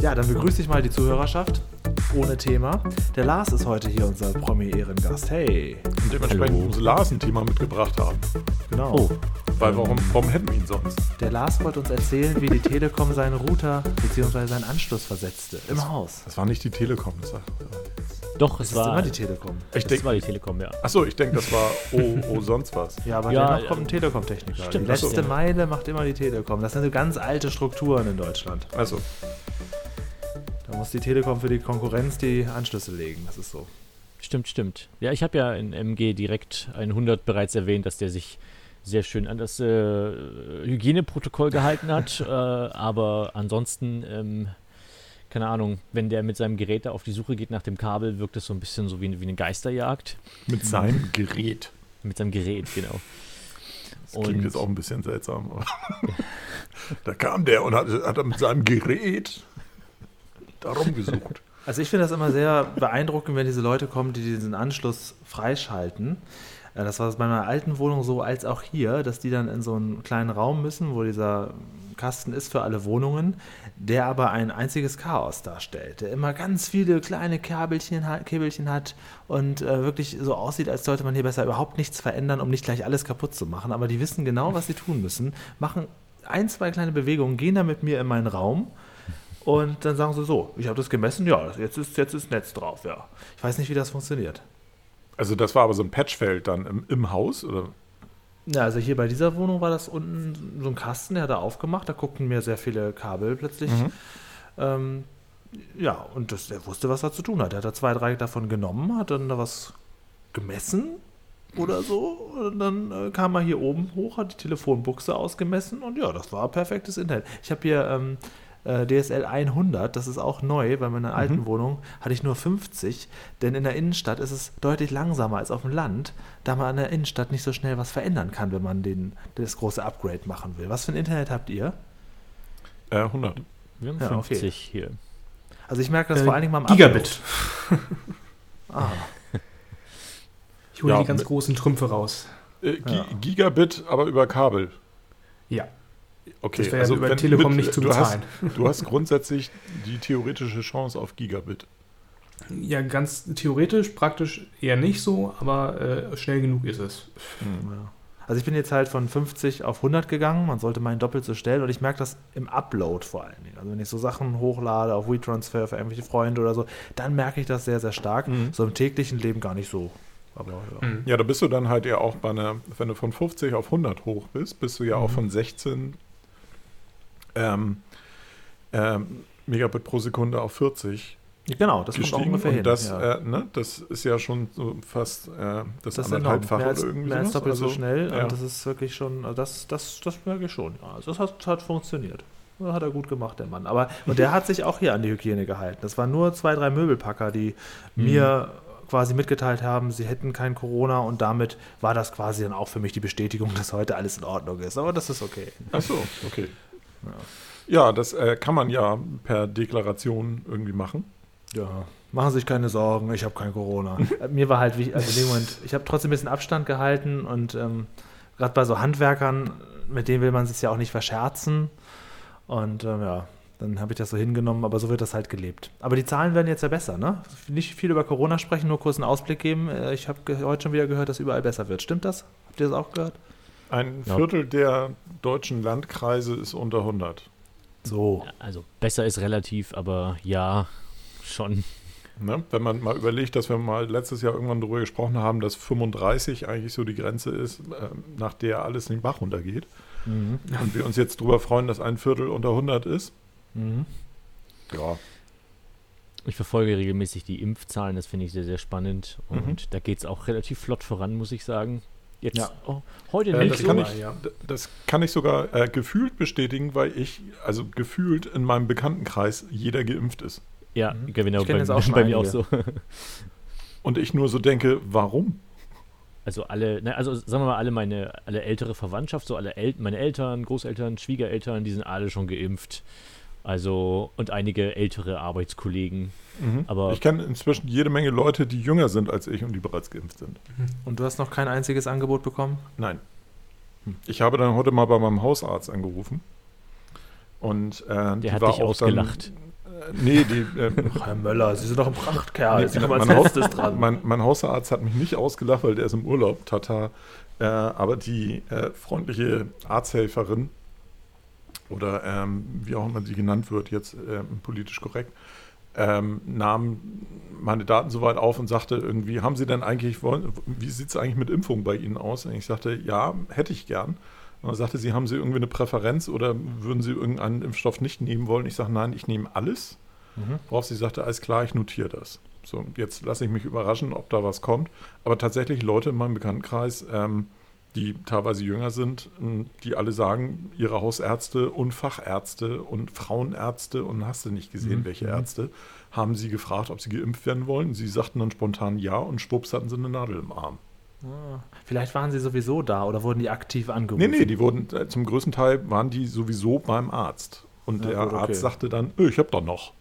Ja, dann begrüße ich mal die Zuhörerschaft. Ohne Thema. Der Lars ist heute hier unser Promi-Ehrengast. Hey. Und dementsprechend Hallo. muss Lars ein Thema mitgebracht haben. Genau. Oh, Weil warum, warum hätten wir ihn sonst? Der Lars wollte uns erzählen, wie die Telekom seinen Router bzw. seinen Anschluss versetzte. Im Haus. Das war nicht die Telekom. Das war, doch, Das es ist war, immer die Telekom. ich es denke, war die Telekom, ja. achso, ich denke, das war oh, oh, sonst was. Ja, aber Ja, dennoch kommt ein Telekom-Techniker. Die stimmt, letzte so. Meile macht immer die Telekom. Das sind so ganz alte Strukturen in Deutschland. Also, Da muss die Telekom für die Konkurrenz die Anschlüsse legen. Das ist so. Stimmt, stimmt. Ja, ich habe ja in MG direkt 100 bereits erwähnt, dass der sich sehr schön an das äh, Hygieneprotokoll gehalten hat. äh, aber ansonsten, ähm, keine Ahnung, wenn der mit seinem Gerät da auf die Suche geht nach dem Kabel, wirkt es so ein bisschen so wie, wie eine Geisterjagd. mit seinem Gerät. Mit seinem Gerät, genau. Das klingt Und- jetzt auch ein bisschen seltsam. aber da kam der und hat, hat er mit seinem Gerät darum gesucht. Also ich finde das immer sehr beeindruckend, wenn diese Leute kommen, die diesen Anschluss freischalten. Äh, Das war bei meiner alten Wohnung so, als auch hier, dass die dann in so einen kleinen Raum müssen, wo dieser Kasten ist für alle Wohnungen, der aber ein einziges Chaos darstellt, der immer ganz viele kleine Kabelchen Käbelchen hat und äh, wirklich so aussieht, als sollte man hier besser überhaupt nichts verändern, um nicht gleich alles kaputt zu machen. Aber die wissen genau, was sie tun müssen, machen ein, zwei kleine Bewegungen, gehen dann mit mir in meinen Raum und dann sagen sie so, ich habe das gemessen, ja, jetzt ist, jetzt ist Netz drauf, ja. Ich weiß nicht, wie das funktioniert. Also, das war aber so ein Patchfeld dann im, im Haus? Oder? Ja, also hier bei dieser Wohnung war das unten so ein Kasten, der hat er aufgemacht, da guckten mir sehr viele Kabel plötzlich. Mhm. Ähm, ja, und das, er wusste, was er zu tun hat. Er hat da zwei, drei davon genommen, hat dann da was gemessen oder so. Und dann äh, kam er hier oben hoch, hat die Telefonbuchse ausgemessen und ja, das war perfektes Internet. Ich habe hier ähm, äh, DSL 100, das ist auch neu, bei meiner alten Wohnung hatte ich nur 50, denn in der Innenstadt ist es deutlich langsamer als auf dem Land, da man in der Innenstadt nicht so schnell was verändern kann, wenn man den, das große Upgrade machen will. Was für ein Internet habt ihr? Äh, 100. Wir haben Ja, okay. 50 hier. Also ich merke das Äh, vor allen Dingen mal am Gigabit. Ah, Ich hole Ja, die ganz mit- großen Trümpfe raus. Äh, Gi Ja. Gigabit, aber über Kabel. Ja, Okay, also das wäre über wenn- Telekom nicht zu du hast, bezahlen. du hast grundsätzlich die theoretische Chance auf Gigabit. Ja, ganz theoretisch, praktisch eher nicht so, aber äh, schnell genug ist es. ja. Also ich bin jetzt halt von 50 auf 100 gegangen, man sollte meinen doppelt so stellen und ich merke das im Upload vor allen Dingen. Also wenn ich so Sachen hochlade auf WeTransfer für irgendwelche Freunde oder so, dann merke ich das sehr, sehr stark. Mhm. So im täglichen Leben gar nicht so. Aber ja. Mhm. Ja, da bist du dann halt ja auch bei einer, wenn du von 50 auf 100 hoch bist, bist du ja auch Mhm. von 16 ähm, ähm, Megabit pro Sekunde auf 40 Genau, das kommt auch gestiegen. ungefähr und hin. das, ja. äh, ne, das ist ja schon so fast äh, das, das anderthalbfache oder irgendwie mehr als doppelt so Also, schnell. ja. Und das ist wirklich schon, also das, das, das merke ich schon. Ja. Also das hat, hat funktioniert. Das hat er gut gemacht, der Mann. Aber und der hat sich auch hier an die Hygiene gehalten. Das waren nur zwei, drei Möbelpacker, die Mhm. mir quasi mitgeteilt haben, sie hätten kein Corona und damit war das quasi dann auch für mich die Bestätigung, dass heute alles in Ordnung ist. Aber das ist okay. Ach so, okay. Ja, das äh, kann man ja per Deklaration irgendwie machen. Ja, machen Sie sich keine Sorgen, ich habe kein Corona. Äh, Mir war halt also in dem Moment, ich habe trotzdem ein bisschen Abstand gehalten und ähm, gerade bei so Handwerkern, mit denen will man sich ja auch nicht verscherzen. Und ähm, ja, dann habe ich das so hingenommen, aber so wird das halt gelebt. Aber die Zahlen werden jetzt ja besser, ne? Nicht viel über Corona sprechen, nur kurz einen Ausblick geben. Äh, Ich habe heute schon wieder gehört, dass überall besser wird. Stimmt das? Habt ihr das auch gehört? Ein Ja. Viertel der deutschen Landkreise ist unter 100. So. Also besser ist relativ, aber ja, schon. Ne? Wenn man mal überlegt, dass wir mal letztes Jahr irgendwann darüber gesprochen haben, dass 35 eigentlich so die Grenze ist, äh, nach der alles in den Bach runtergeht. Mhm. Und wir uns jetzt darüber freuen, dass ein Viertel unter 100 ist. Mhm. Ja, Ich verfolge regelmäßig die Impfzahlen, das finde ich sehr, sehr spannend. Und Mhm. da geht es auch relativ flott voran, muss ich sagen. Jetzt Ja. oh, heute Äh, nicht das so. kann ich, das kann ich sogar äh, gefühlt bestätigen, weil ich, also gefühlt in meinem Bekanntenkreis jeder geimpft ist. Ja, Mhm. genau, Ich bei, jetzt auch schon bei mir auch so. Und ich nur so denke, warum? Also alle, ne, also sagen wir mal, alle meine, alle ältere Verwandtschaft, so alle El meine Eltern, Großeltern, Schwiegereltern, die sind alle schon geimpft. Also, und einige ältere Arbeitskollegen. Aber- ich kenne inzwischen jede Menge Leute, die jünger sind als ich und die bereits geimpft sind. Und du hast noch kein einziges Angebot bekommen? Nein. Ich habe dann heute mal bei meinem Hausarzt angerufen Und äh, die Der hat war dich auch ausgelacht. Dann, äh, nee, die, äh, Herr Möller, Sie sind doch ein Prachtkerl. Nee, Sie kommen als letztes dran. mein, mein Hausarzt hat mich nicht ausgelacht, weil der ist im Urlaub, tata. Äh, aber die äh, freundliche Arzthelferin oder ähm, wie auch immer sie genannt wird, jetzt ähm, politisch korrekt, ähm, nahm meine Daten soweit auf und sagte irgendwie, haben Sie denn eigentlich, wollen, wie sieht es eigentlich mit Impfung bei Ihnen aus? Und ich sagte, ja, hätte ich gern. Und dann sagte sie, haben Sie irgendwie eine Präferenz oder würden Sie irgendeinen Impfstoff nicht nehmen wollen? Ich sage, nein, ich nehme alles. Mhm. Worauf sie sagte, alles klar, ich notiere das. So, jetzt lasse ich mich überraschen, ob da was kommt. Aber tatsächlich Leute in meinem Bekanntenkreis, ähm, die teilweise jünger sind, die alle sagen, ihre Hausärzte und Fachärzte und Frauenärzte und hast du nicht gesehen, Mhm. welche Mhm. Ärzte, haben sie gefragt, ob sie geimpft werden wollen. Sie sagten dann spontan ja und schwupps hatten sie eine Nadel im Arm. Ah, Vielleicht waren Sie sowieso da oder wurden die aktiv angerufen? Nee, nee, die wurden, äh, zum größten Teil waren die sowieso beim Arzt. Und Ja, der gut, okay. Arzt sagte dann, "Ö, ich habe doch noch.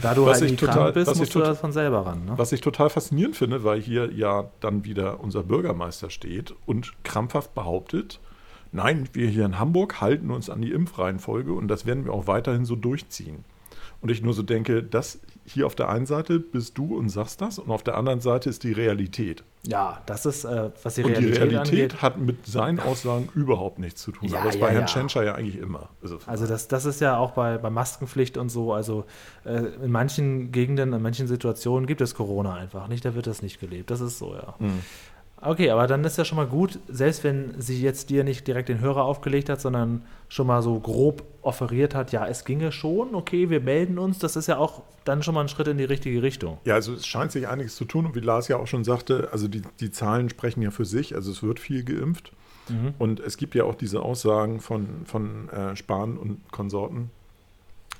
Da du Was halt ich total- bist, was ich musst du das von selber ran. Ne? Was ich total faszinierend finde, weil hier ja dann wieder unser Bürgermeister steht und krampfhaft behauptet, nein, wir hier in Hamburg halten uns an die Impfreihenfolge und das werden wir auch weiterhin so durchziehen. Und ich nur so denke, das hier auf der einen Seite bist du und sagst das und auf der anderen Seite ist die Realität. Ja, das ist, äh, was die und Realität, die Realität angeht. hat mit seinen Aussagen überhaupt nichts zu tun. Ja, Aber das ist ja, bei Herrn ja. Tschentscher ja eigentlich immer. Also, Also das, das ist ja auch bei, bei Maskenpflicht und so, also äh, in manchen Gegenden, in manchen Situationen gibt es Corona einfach nicht, da wird das nicht gelebt. Das ist so, ja. Hm. Okay, aber dann ist ja schon mal gut, selbst wenn sie jetzt dir nicht direkt den Hörer aufgelegt hat, sondern schon mal so grob offeriert hat, ja, es ginge schon, okay, wir melden uns, das ist ja auch dann schon mal ein Schritt in die richtige Richtung. Ja, also es scheint sich einiges zu tun und wie Lars ja auch schon sagte, also die, die Zahlen sprechen ja für sich, also es wird viel geimpft Mhm. und es gibt ja auch diese Aussagen von, von äh, Spahn und Konsorten,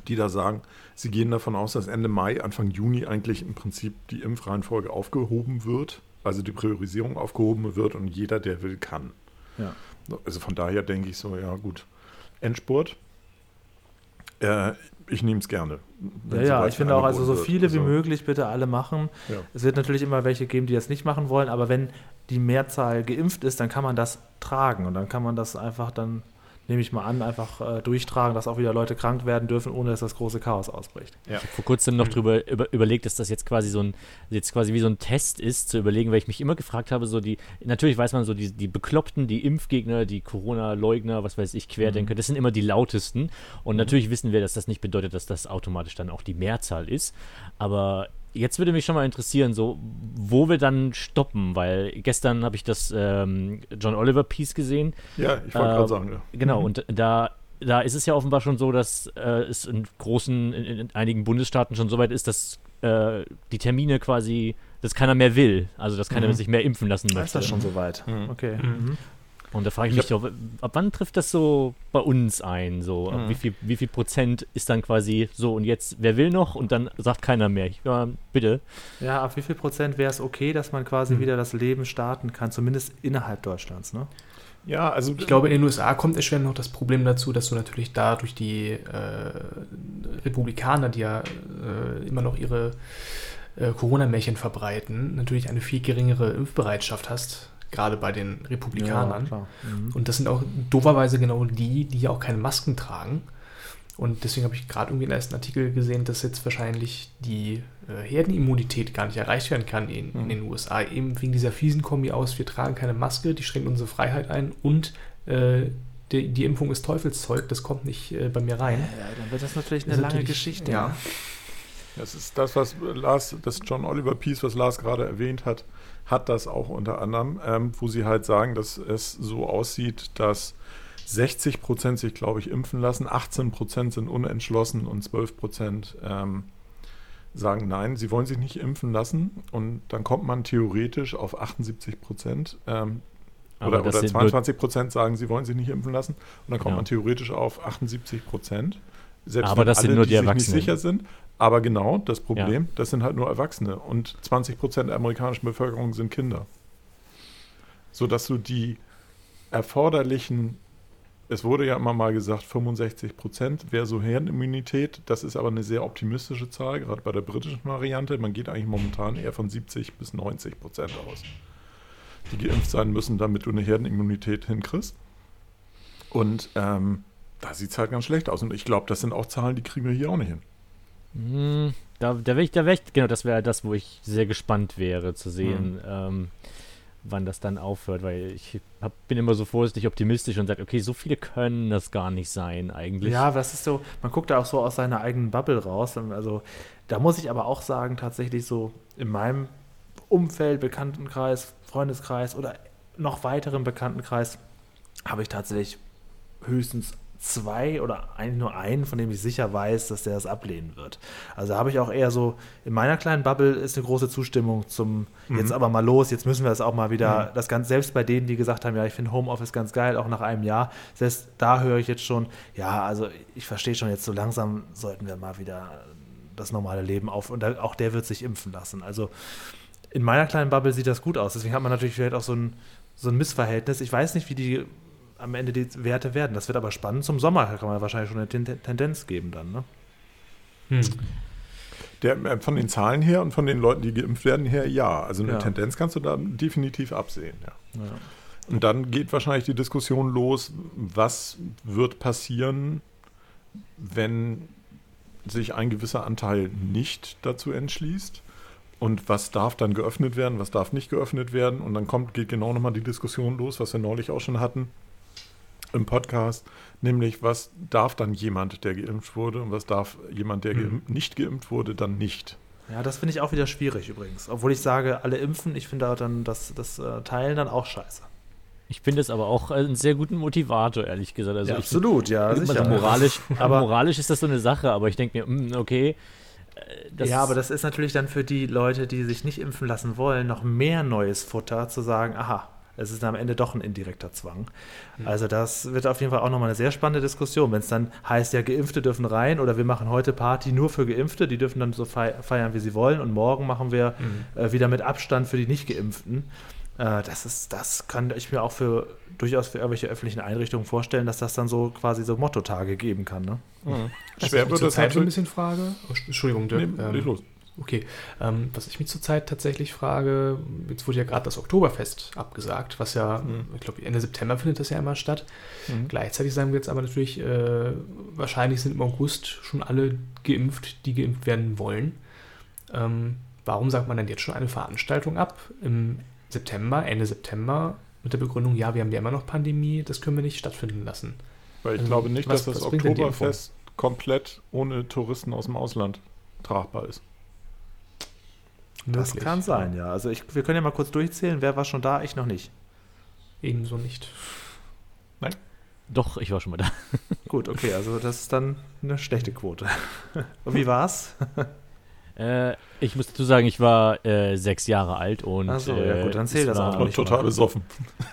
die da sagen, sie gehen davon aus, dass Ende Mai, Anfang Juni eigentlich im Prinzip die Impfreihenfolge aufgehoben wird, also die Priorisierung aufgehoben wird und jeder, der will, kann. Ja. Also von daher denke ich so, ja gut, Endspurt. Äh, ich nehme es gerne. Ja, ja, ich finde auch, also so angeboten wird. viele wie Also, möglich bitte alle machen. Ja. Es wird natürlich immer welche geben, die das nicht machen wollen, aber wenn die Mehrzahl geimpft ist, dann kann man das tragen und dann kann man das einfach dann, nehme ich mal an, einfach äh, durchtragen, dass auch wieder Leute krank werden dürfen, ohne dass das große Chaos ausbricht. Ich habe vor kurzem noch drüber über, überlegt, dass das jetzt quasi so ein jetzt quasi wie so ein Test ist, zu überlegen, weil ich mich immer gefragt habe, so die natürlich weiß man so die, die Bekloppten, die Impfgegner, die Corona-Leugner, was weiß ich, Querdenker, das sind immer die lautesten. Und natürlich wissen wir, dass das nicht bedeutet, dass das automatisch dann auch die Mehrzahl ist, aber Jetzt würde mich schon mal interessieren, so wo wir dann stoppen, weil gestern habe ich das ähm, John Oliver Piece gesehen Ja, ich wollte Äh, gerade sagen, ja. Genau, und da, da ist es ja offenbar schon so, dass äh, es in großen, in, in einigen Bundesstaaten schon so weit ist, dass äh, die Termine quasi, dass keiner mehr will, also dass keiner Mhm. sich mehr impfen lassen Ist möchte. das schon soweit? Mhm. Okay. Mhm. Und da frage ich Ich mich doch, ab wann trifft das so bei uns ein? So, Mhm. wie, viel, wie viel Prozent ist dann quasi so und jetzt, wer will noch? Und dann sagt keiner mehr. Ich, ja, bitte. Ja, ab wie viel Prozent wäre es okay, dass man quasi Mhm. wieder das Leben starten kann, zumindest innerhalb Deutschlands, ne? Ja, also Ich glaube, in den USA kommt erschwerend noch das Problem dazu, dass du natürlich da durch die äh, Republikaner, die ja äh, immer noch ihre äh, Corona-Märchen verbreiten, natürlich eine viel geringere Impfbereitschaft hast, gerade bei den Republikanern. klar. Mhm. Und das sind auch doverweise genau die, die ja auch keine Masken tragen. Und deswegen habe ich gerade irgendwie den ersten Artikel gesehen, dass jetzt wahrscheinlich die äh, Herdenimmunität gar nicht erreicht werden kann in, in Mhm. den USA. Eben wegen dieser fiesen Kombi aus, wir tragen keine Maske, die schränkt unsere Freiheit ein und äh, die, die Impfung ist Teufelszeug, das kommt nicht äh, bei mir rein. Ja, dann wird das natürlich eine Das lange natürlich- Geschichte. ja. ne? Das ist das, was Lars, das John Oliver Piece, was Lars gerade erwähnt hat, hat das auch unter anderem, ähm, wo sie halt sagen, dass es so aussieht, dass 60 Prozent sich, glaube ich, impfen lassen, 18 Prozent sind unentschlossen und 12 Prozent ähm, sagen nein, sie wollen sich nicht impfen lassen. Und dann kommt man theoretisch auf 78 Prozent. Ähm, oder oder sind nur- 22 Prozent sagen, sie wollen sich nicht impfen lassen. Und dann kommt Ja. man theoretisch auf 78 Prozent. Selbst Aber wenn das sind alle, nur die sich nicht Erwachsenen. sicher sind. Aber genau, das Problem, das sind halt nur Erwachsene. Und 20 Prozent der amerikanischen Bevölkerung sind Kinder. Sodass du die erforderlichen, es wurde ja immer mal gesagt, 65 Prozent wäre so Herdenimmunität. Das ist aber eine sehr optimistische Zahl, gerade bei der britischen Variante. Man geht eigentlich momentan eher von 70 bis 90 Prozent aus, die geimpft sein müssen, damit du eine Herdenimmunität hinkriegst. Und ähm, da sieht es halt ganz schlecht aus. Und ich glaube, das sind auch Zahlen, die kriegen wir hier auch nicht hin. Hm, da, da wäre ich, da wär ich, genau, das wäre das, wo ich sehr gespannt wäre zu sehen, mhm. ähm, wann das dann aufhört, weil ich hab, bin immer so vorsichtig optimistisch und sage, okay, so viele können das gar nicht sein eigentlich. Ja, das ist so, man guckt da auch so aus seiner eigenen Bubble raus. Also da muss ich aber auch sagen, tatsächlich so in meinem Umfeld, Bekanntenkreis, Freundeskreis oder noch weiteren Bekanntenkreis habe ich tatsächlich höchstens zwei oder eigentlich nur einen, von dem ich sicher weiß, dass der das ablehnen wird. Also habe ich auch eher so, in meiner kleinen Bubble ist eine große Zustimmung zum, mhm. jetzt aber mal los, jetzt müssen wir das auch mal wieder, mhm. das ganz, selbst bei denen, die gesagt haben, ja, ich finde Homeoffice ganz geil, auch nach einem Jahr, selbst da höre ich jetzt schon, ja, also ich verstehe schon jetzt so langsam sollten wir mal wieder das normale Leben auf und auch der wird sich impfen lassen. Also in meiner kleinen Bubble sieht das gut aus. Deswegen hat man natürlich vielleicht auch so ein, so ein Missverhältnis. Ich weiß nicht, wie die am Ende die Werte werden. Das wird aber spannend. Zum Sommer kann man wahrscheinlich schon eine Tendenz geben dann. Ne? Hm. Der, äh, von den Zahlen her und von den Leuten, die geimpft werden, her, ja. Also eine ja. Tendenz kannst du da definitiv absehen. Ja. ja. Und dann geht wahrscheinlich die Diskussion los, was wird passieren, wenn sich ein gewisser Anteil nicht dazu entschließt und was darf dann geöffnet werden, was darf nicht geöffnet werden. Und dann kommt, geht genau nochmal die Diskussion los, was wir neulich auch schon hatten im Podcast, nämlich was darf dann jemand, der geimpft wurde und was darf jemand, der mhm. nicht geimpft wurde, dann nicht. Ja, das finde ich auch wieder schwierig übrigens. Obwohl ich sage, alle impfen, ich finde dann das, das äh, Teilen dann auch scheiße. Ich finde es aber auch einen sehr guten Motivator, ehrlich gesagt. Also ja, absolut, ja. Also moralisch, aber moralisch ist das so eine Sache, aber ich denke mir, hm, okay. Äh, ja, aber das ist natürlich dann für die Leute, die sich nicht impfen lassen wollen, noch mehr neues Futter zu sagen, aha, es ist am Ende doch ein indirekter Zwang. Mhm. Also das wird auf jeden Fall auch nochmal eine sehr spannende Diskussion. Wenn es dann heißt, ja, Geimpfte dürfen rein oder wir machen heute Party nur für Geimpfte, die dürfen dann so feiern, wie sie wollen und morgen machen wir mhm. äh, wieder mit Abstand für die Nicht-Geimpften. Äh, das ist, das kann ich mir auch für durchaus für irgendwelche öffentlichen Einrichtungen vorstellen, dass das dann so quasi so Mottotage geben kann. Ne? Mhm. Schwer wird das Zeit ein bisschen Frage. Oh, Entschuldigung, Dirk. Nee, ähm, los. Okay, ähm, was ich mich zurzeit tatsächlich frage, jetzt wurde ja gerade das Oktoberfest abgesagt, was ja, mhm. ich glaube, Ende September findet das ja immer statt. Mhm. Gleichzeitig sagen wir jetzt aber natürlich, äh, wahrscheinlich sind im August schon alle geimpft, die geimpft werden wollen. Ähm, warum sagt man denn jetzt schon eine Veranstaltung ab im September, Ende September, mit der Begründung, ja, wir haben ja immer noch Pandemie, das können wir nicht stattfinden lassen? Weil ich also, glaube nicht, was, dass das Oktoberfest komplett ohne Touristen aus dem Ausland tragbar ist. Das Möglich. kann sein, ja. Also ich, wir können ja mal kurz durchzählen. Wer war schon da? Ich noch nicht. Ebenso nicht. Nein? Doch, ich war schon mal da. Gut, okay, also das ist dann eine schlechte Quote. Und wie war's? Äh, ich muss dazu sagen, ich war äh, sechs Jahre alt und. Achso, ja gut, dann zählt das auch nicht. Total besoffen.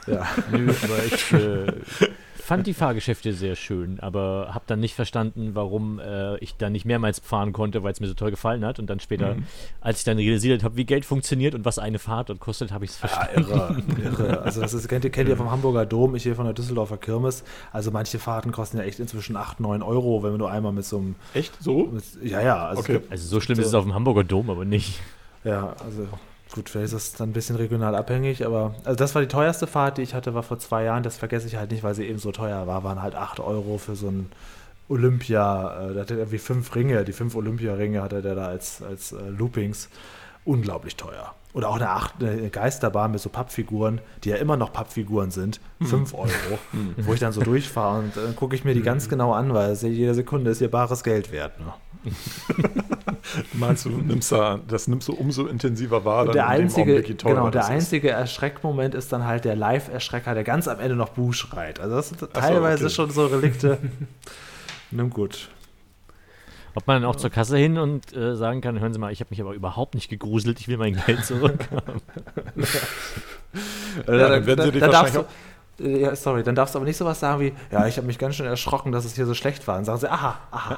Ja. Nö, aber ich. Äh, fand die Fahrgeschäfte sehr schön, aber habe dann nicht verstanden, warum äh, ich da nicht mehrmals fahren konnte, weil es mir so toll gefallen hat. Und dann später, mhm. als ich dann realisiert habe, wie Geld funktioniert und was eine Fahrt und kostet, habe ich es verstanden. Ja, irre, irre. Also das ist, kennt, ihr, kennt ihr vom Hamburger Dom, ich hier von der Düsseldorfer Kirmes. Also manche Fahrten kosten ja echt inzwischen 8, 9 Euro, wenn man nur einmal mit so einem... Echt? So? Mit, ja, ja. Also, okay. also so schlimm so, ist es auf dem Hamburger Dom, aber nicht. Ja, also Gut, vielleicht ist das dann ein bisschen regional abhängig, aber also das war die teuerste Fahrt, die ich hatte, war vor zwei Jahren. Das vergesse ich halt nicht, weil sie eben so teuer war. Waren halt 8 Euro für so ein Olympia. Äh, da hatte er irgendwie fünf Ringe, die fünf Olympia-Ringe hatte der da als, als äh, Loopings. Unglaublich teuer. Oder auch eine, Acht, eine Geisterbahn mit so Pappfiguren, die ja immer noch Pappfiguren sind, 5 hm. Euro, hm. wo ich dann so durchfahre und dann äh, gucke ich mir die ganz hm. genau an, weil jede Sekunde ist ihr bares Geld wert. Ne? Meinst du, nimmst da, das nimmst du umso intensiver wahr? der einzige, genau, der einzige Erschreckmoment ist dann halt der Live-Erschrecker, der ganz am Ende noch Buh schreit. Also das sind teilweise okay. schon so Relikte. Nimm gut. Ob man dann auch zur Kasse hin und äh, sagen kann, hören Sie mal, ich habe mich aber überhaupt nicht gegruselt, ich will mein Geld zurück. ja, dann, werden Sie dich dann, wahrscheinlich du, ja, sorry, dann darfst du aber nicht sowas sagen wie, ja, ich habe mich ganz schön erschrocken, dass es hier so schlecht war. Dann sagen sie, aha, aha.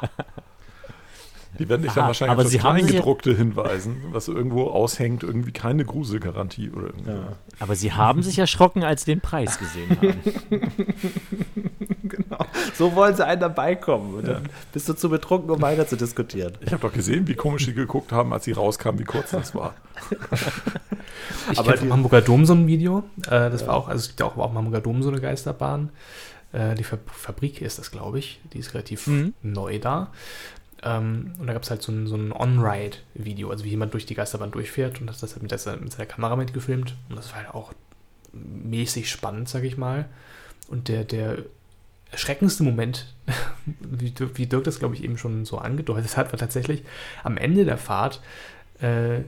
Die werden dich dann wahrscheinlich aber auf das Kleingedruckte hinweisen, was irgendwo aushängt, irgendwie keine Gruselgarantie oder irgendwie. Ja. Aber sie haben sich erschrocken, als sie den Preis gesehen haben. genau. So wollen sie einen dabei kommen. Und dann bist du zu betrunken, um weiter zu diskutieren. Ich habe doch gesehen, wie komisch sie geguckt haben, als sie rauskamen, wie kurz das war. ich aber vom Hamburger Dom so ein Video. Äh, das war auch, also es gibt ja auch, auch im Hamburger Dom so eine Geisterbahn. Äh, die Fabrik ist das, glaube ich. Die ist relativ mhm. neu da. Ähm, und da gab es halt so ein, so ein On-Ride-Video, also wie jemand durch die Geisterbahn durchfährt und hat das halt mit, der, mit seiner Kamera mitgefilmt. Und das war halt auch mäßig spannend, sag ich mal. Und der, der erschreckendste Moment, wie, wie Dirk das, glaube ich, eben schon so angedeutet hat, war tatsächlich am Ende der Fahrt. Äh,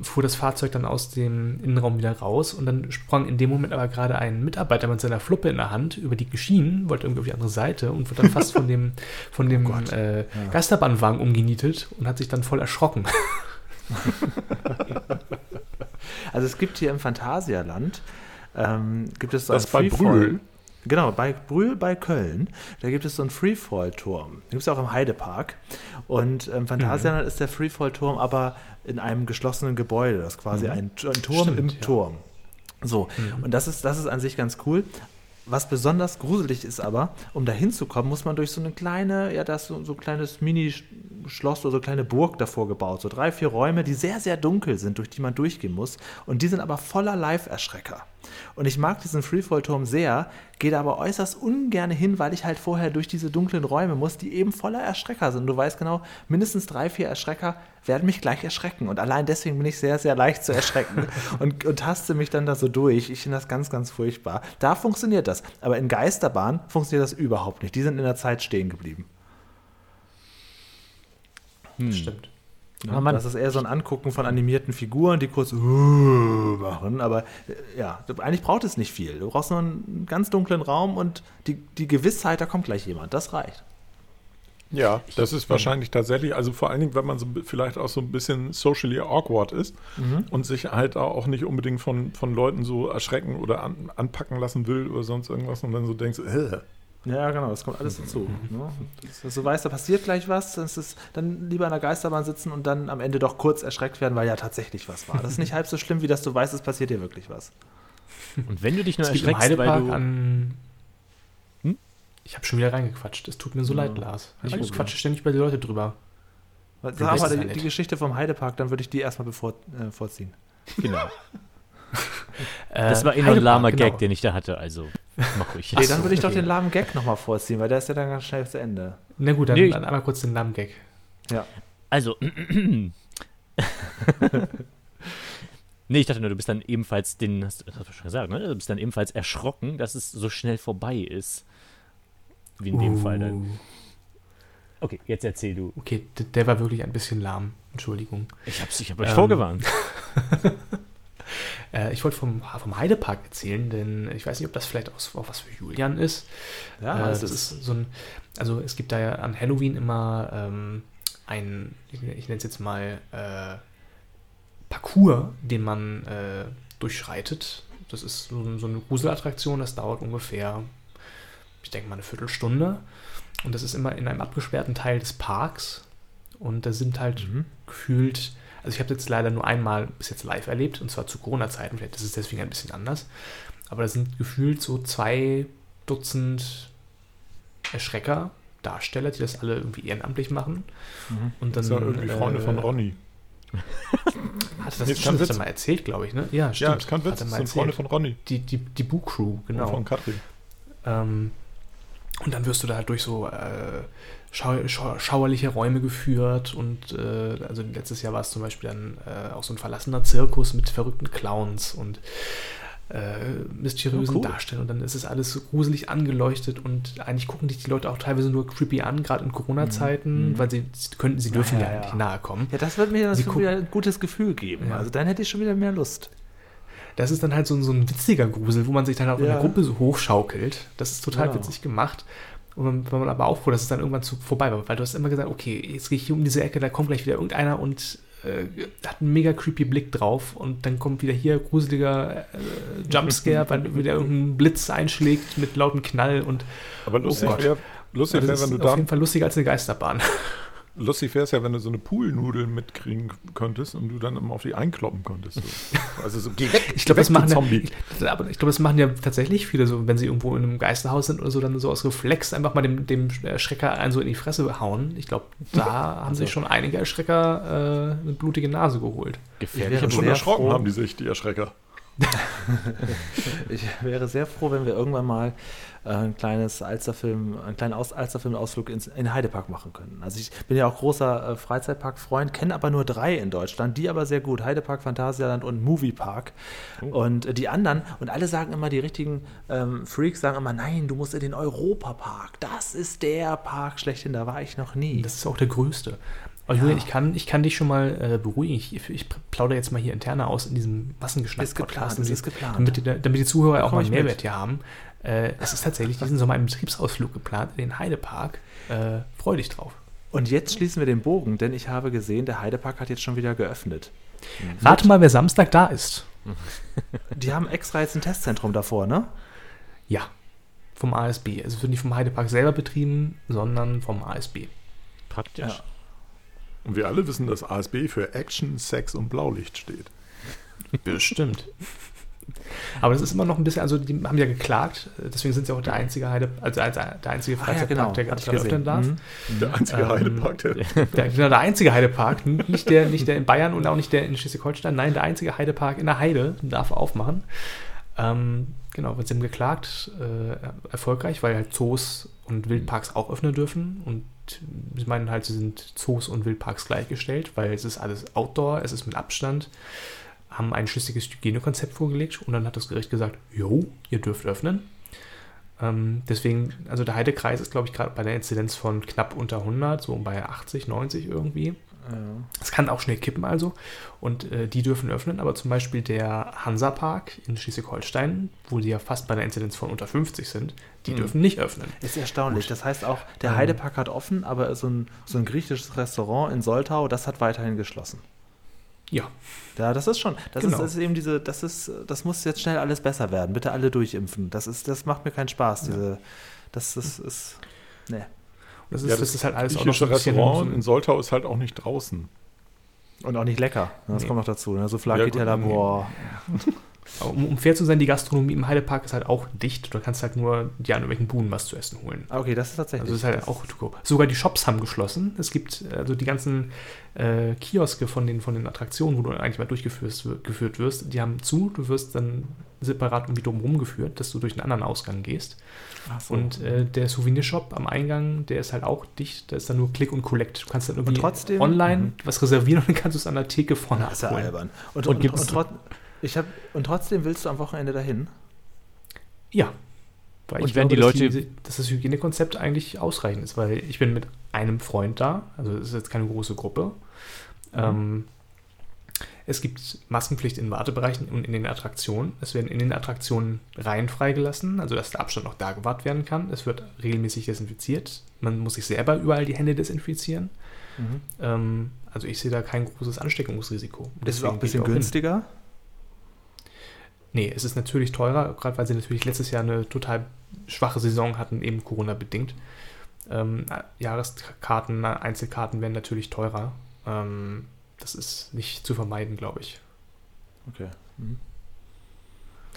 fuhr das Fahrzeug dann aus dem Innenraum wieder raus und dann sprang in dem Moment aber gerade ein Mitarbeiter mit seiner Fluppe in der Hand über die Schienen, wollte irgendwie auf die andere Seite und wurde dann fast von dem, von dem oh äh, ja. Geisterbahnwagen umgenietet und hat sich dann voll erschrocken. also es gibt hier im Phantasialand ähm, gibt es so das ein bei Brühl. Genau, bei Brühl bei Köln, da gibt es so einen Freefall-Turm. Den gibt es auch im Heidepark. Und im ähm, Phantasialand mhm. ist der Freefall-Turm aber in einem geschlossenen Gebäude. Das ist quasi mhm. ein, ein, Turm Stimmt, im ja. Turm. So, mhm. und das ist, das ist an sich ganz cool. Was besonders gruselig ist aber, um da hinzukommen, muss man durch so eine kleine, ja, da ist so, so ein kleines Mini-Schloss oder so eine kleine Burg davor gebaut. So drei, vier Räume, die sehr, sehr dunkel sind, durch die man durchgehen muss. Und die sind aber voller Live-Erschrecker. Und ich mag diesen Freefall-Turm sehr, gehe da aber äußerst ungern hin, weil ich halt vorher durch diese dunklen Räume muss, die eben voller Erschrecker sind. Du weißt genau, mindestens drei, vier Erschrecker werden mich gleich erschrecken. Und allein deswegen bin ich sehr, sehr leicht zu erschrecken und, und taste mich dann da so durch. Ich finde das ganz, ganz furchtbar. Da funktioniert das. Aber in Geisterbahn funktioniert das überhaupt nicht. Die sind in der Zeit stehen geblieben. Hm. Stimmt. Ja, man, das ist eher so ein Angucken von animierten Figuren, die kurz uh, machen. Aber äh, ja, eigentlich braucht es nicht viel. Du brauchst nur einen ganz dunklen Raum und die, die Gewissheit, da kommt gleich jemand. Das reicht. Ja, das ist wahrscheinlich tatsächlich, also vor allen Dingen, wenn man so vielleicht auch so ein bisschen socially awkward ist mhm. und sich halt auch nicht unbedingt von, von Leuten so erschrecken oder an, anpacken lassen will oder sonst irgendwas und dann so denkst, äh, ja, genau, das kommt alles dazu. Ne? Dass du weißt, da passiert gleich was, dann, ist es, dann lieber in der Geisterbahn sitzen und dann am Ende doch kurz erschreckt werden, weil ja tatsächlich was war. Das ist nicht halb so schlimm, wie dass du weißt, es passiert dir wirklich was. Und wenn du dich nur es erschreckst, weil du... An hm? Ich habe schon wieder reingequatscht. Es tut mir so ja. leid, Lars. Ich Alles quatsche ständig bei den Leuten drüber. Sag mal die, die, Geschichte vom Heidepark, dann würde ich die erstmal bevor, äh, vorziehen. Genau. das war eh nur ein lahmer genau. Gag, den ich da hatte, also mach ruhig. Nee, dann würde ich doch den lahmen Gag nochmal vorziehen, weil der ist ja dann ganz schnell zu Ende. Na gut, dann, nee, dann einmal kurz den lahmen Gag. Ja. Also, nee, ich dachte nur, du bist dann ebenfalls den, hast, hast du schon gesagt, ne? Du bist dann ebenfalls erschrocken, dass es so schnell vorbei ist. Wie in dem uh. Fall dann. Uh. Okay, jetzt erzähl du. Okay, der war wirklich ein bisschen lahm. Entschuldigung. Ich hab's, ich hab euch ähm, vorgewarnt. Äh, ich wollte vom, vom Heidepark erzählen, denn ich weiß nicht, ob das vielleicht auch, auch was für Julian ist. Ja, äh, das ist, ist so ein, also es gibt da ja an Halloween immer ähm, ein, ich, ich nenne es jetzt mal äh, Parcours, den man äh, durchschreitet. Das ist so, so eine Gruselattraktion, das dauert ungefähr, ich denke mal, eine Viertelstunde. Und das ist immer in einem abgesperrten Teil des Parks. Und da sind halt mhm. gefühlt also ich habe jetzt leider nur einmal bis jetzt live erlebt, und zwar zu Corona-Zeiten, vielleicht ist es deswegen ein bisschen anders. Aber da sind gefühlt so zwei Dutzend Erschrecker, Darsteller, die das alle irgendwie ehrenamtlich machen. Mhm. Und dann, das sind irgendwie Freunde äh, von Ronny. Hat das, nee, schon das mal erzählt, glaube ich, ne? Ja, stimmt. Ja, das kann Witz, das sind Freunde von Ronny. Die, die, die Boo-Crew, genau. Und von Katrin. Ähm, und dann wirst du da halt durch so äh, schau schau schauerliche Räume geführt und äh, also letztes Jahr war es zum Beispiel dann äh, auch so ein verlassener Zirkus mit verrückten Clowns und äh, mysteriösen oh, cool. Darstellungen. Und dann ist es alles gruselig angeleuchtet und eigentlich gucken dich die Leute auch teilweise nur creepy an, gerade in Corona-Zeiten, mhm. weil sie, sie, können, sie dürfen ja, ja, ja, nicht nahe kommen. Ja, das wird mir dann schon wieder ein gutes Gefühl geben. Ja. Also dann hätte ich schon wieder mehr Lust. Das ist dann halt so, so ein witziger Grusel, wo man sich dann auch in der Gruppe so hochschaukelt. Das ist total genau. witzig gemacht. Und wenn man aber auch froh, dass es dann irgendwann zu, vorbei war, weil du hast immer gesagt, okay, jetzt gehe ich hier um diese Ecke, da kommt gleich wieder irgendeiner und äh, hat einen mega creepy Blick drauf und dann kommt wieder hier gruseliger äh, Jumpscare, weil wieder irgendein Blitz einschlägt mit lautem Knall und aber lustig oh wäre, lustig wär, wenn du da auf jeden Fall lustiger als eine Geisterbahn. Lustig wäre es ja, wenn du so eine Poolnudel mitkriegen könntest und du dann immer auf die einkloppen konntest. So. Also so, geh weg, ich glaube, das, machen ja, ich, glaub, das machen ja tatsächlich viele, so, wenn sie irgendwo in einem Geisterhaus sind oder so, dann so aus Reflex einfach mal dem, dem Schrecker einen so in die Fresse hauen. Ich glaube, da haben also. sich schon einige Erschrecker äh, eine blutige Nase geholt. Gefährlich. Und schon erschrocken froh. haben die sich, die Erschrecker. ich wäre sehr froh, wenn wir irgendwann mal ein kleines Alsterfilm, einen kleinen Aus Alsterfilm-Ausflug in den Heidepark machen können. Also ich bin ja auch großer äh, Freizeitpark-Freund, kenne aber nur drei in Deutschland, die aber sehr gut. Heidepark, Phantasialand und Moviepark. Oh. Und äh, die anderen, und alle sagen immer, die richtigen ähm, Freaks sagen immer, nein, du musst in den Europapark. Das ist der Park schlechthin, da war ich noch nie. Das ist auch der größte. Aber ja. Julian, ich kann, ich kann dich schon mal äh, beruhigen. Ich, ich plaudere jetzt mal hier interner aus in diesem Massengeschnack-Podcast. Ist, ist geplant. Damit, die, damit die Zuhörer auch mal einen Mehrwert hier haben. Äh, es ist tatsächlich diesen Sommer ein Betriebsausflug geplant in den Heidepark. Äh, freu dich drauf. Und jetzt schließen wir den Bogen, denn ich habe gesehen, der Heidepark hat jetzt schon wieder geöffnet. Mhm. Rate mal, wer Samstag da ist. Die haben extra jetzt ein Testzentrum davor, ne? Ja, vom ASB. Also es wird nicht vom Heidepark selber betrieben, sondern vom ASB. Praktisch. Ja. Und wir alle wissen, dass ASB für Action, Sex und Blaulicht steht. Bestimmt. Aber das ist immer noch ein bisschen, also die haben ja geklagt, deswegen sind sie auch der einzige Heide, also der einzige Freizeitpark, ah, ja, genau. der gerade öffnen darf. Mhm. Der einzige ähm, Heidepark, der, der, genau, der einzige Heidepark, nicht der, nicht der in Bayern und auch nicht der in Schleswig-Holstein, nein, der einzige Heidepark in der Heide darf aufmachen. Ähm, genau, sie haben geklagt, äh, erfolgreich, weil halt Zoos und Wildparks auch öffnen dürfen und sie meinen halt, sie sind Zoos und Wildparks gleichgestellt, weil es ist alles Outdoor, es ist mit Abstand, haben ein schlüssiges Hygienekonzept vorgelegt und dann hat das Gericht gesagt, jo, ihr dürft öffnen. Ähm, deswegen, also der Heidekreis ist, glaube ich, gerade bei der Inzidenz von knapp unter 100, so bei 80, 90 irgendwie. Es kann auch schnell kippen also. Und äh, die dürfen öffnen, aber zum Beispiel der Hansapark in Schleswig-Holstein, wo die ja fast bei der Inzidenz von unter 50 sind, die mhm. dürfen nicht öffnen. Ist erstaunlich. Gut. Das heißt auch, der ähm, Heidepark hat offen, aber so ein, so ein griechisches Restaurant in Soltau, das hat weiterhin geschlossen. Ja. Ja, das ist schon. Das, genau. ist, das ist eben diese, das ist, das muss jetzt schnell alles besser werden. Bitte alle durchimpfen. Das ist, das macht mir keinen Spaß. Diese, das, das ist. Nee. Das ist, ja, das, das ist halt alles auch noch so ein Restaurant in Soltau ist halt auch nicht draußen. Und auch nicht lecker. Das nee. kommt noch dazu. Ne? So Flakiteller, ja, boah. Um, um, fair zu sein, die Gastronomie im Heidepark ist halt auch dicht. Du kannst halt nur dir an irgendwelchen Buden was zu essen holen. Ah, okay, das ist tatsächlich. Also ist halt auch to go. Sogar die Shops haben geschlossen. Es gibt also die ganzen äh, Kioske von den, von den Attraktionen, wo du eigentlich mal durchgeführt wirst, die haben zu. Du wirst dann separat irgendwie drum geführt, dass du durch einen anderen Ausgang gehst. So. Und äh, der Souvenirshop am Eingang, der ist halt auch dicht. Da ist dann nur Click und Collect. Du kannst dann irgendwie trotzdem, online mhm. was reservieren und dann kannst du es an der Theke vorne das ist abholen. Ja albern. Und, und, und, und, trot ich hab, und trotzdem willst du am Wochenende dahin? Ja. Weil und wenn die Leute. Dass, die, dass das Hygienekonzept eigentlich ausreichend ist, weil ich bin mit einem Freund da, also es ist jetzt keine große Gruppe. Mhm. Ähm, es gibt Maskenpflicht in Wartebereichen und in den Attraktionen. Es werden in den Attraktionen Reihen freigelassen, also dass der Abstand auch da gewahrt werden kann. Es wird regelmäßig desinfiziert. Man muss sich selber überall die Hände desinfizieren. Mhm. Ähm, also ich sehe da kein großes Ansteckungsrisiko. Ist es auch ein bisschen günstiger? Hin. Nee, es ist natürlich teurer, gerade weil sie natürlich letztes Jahr eine total schwache Saison hatten, eben Corona-bedingt. Ähm, Jahreskarten, Einzelkarten werden natürlich teurer. Ähm, das ist nicht zu vermeiden, glaube ich. Okay. Mhm.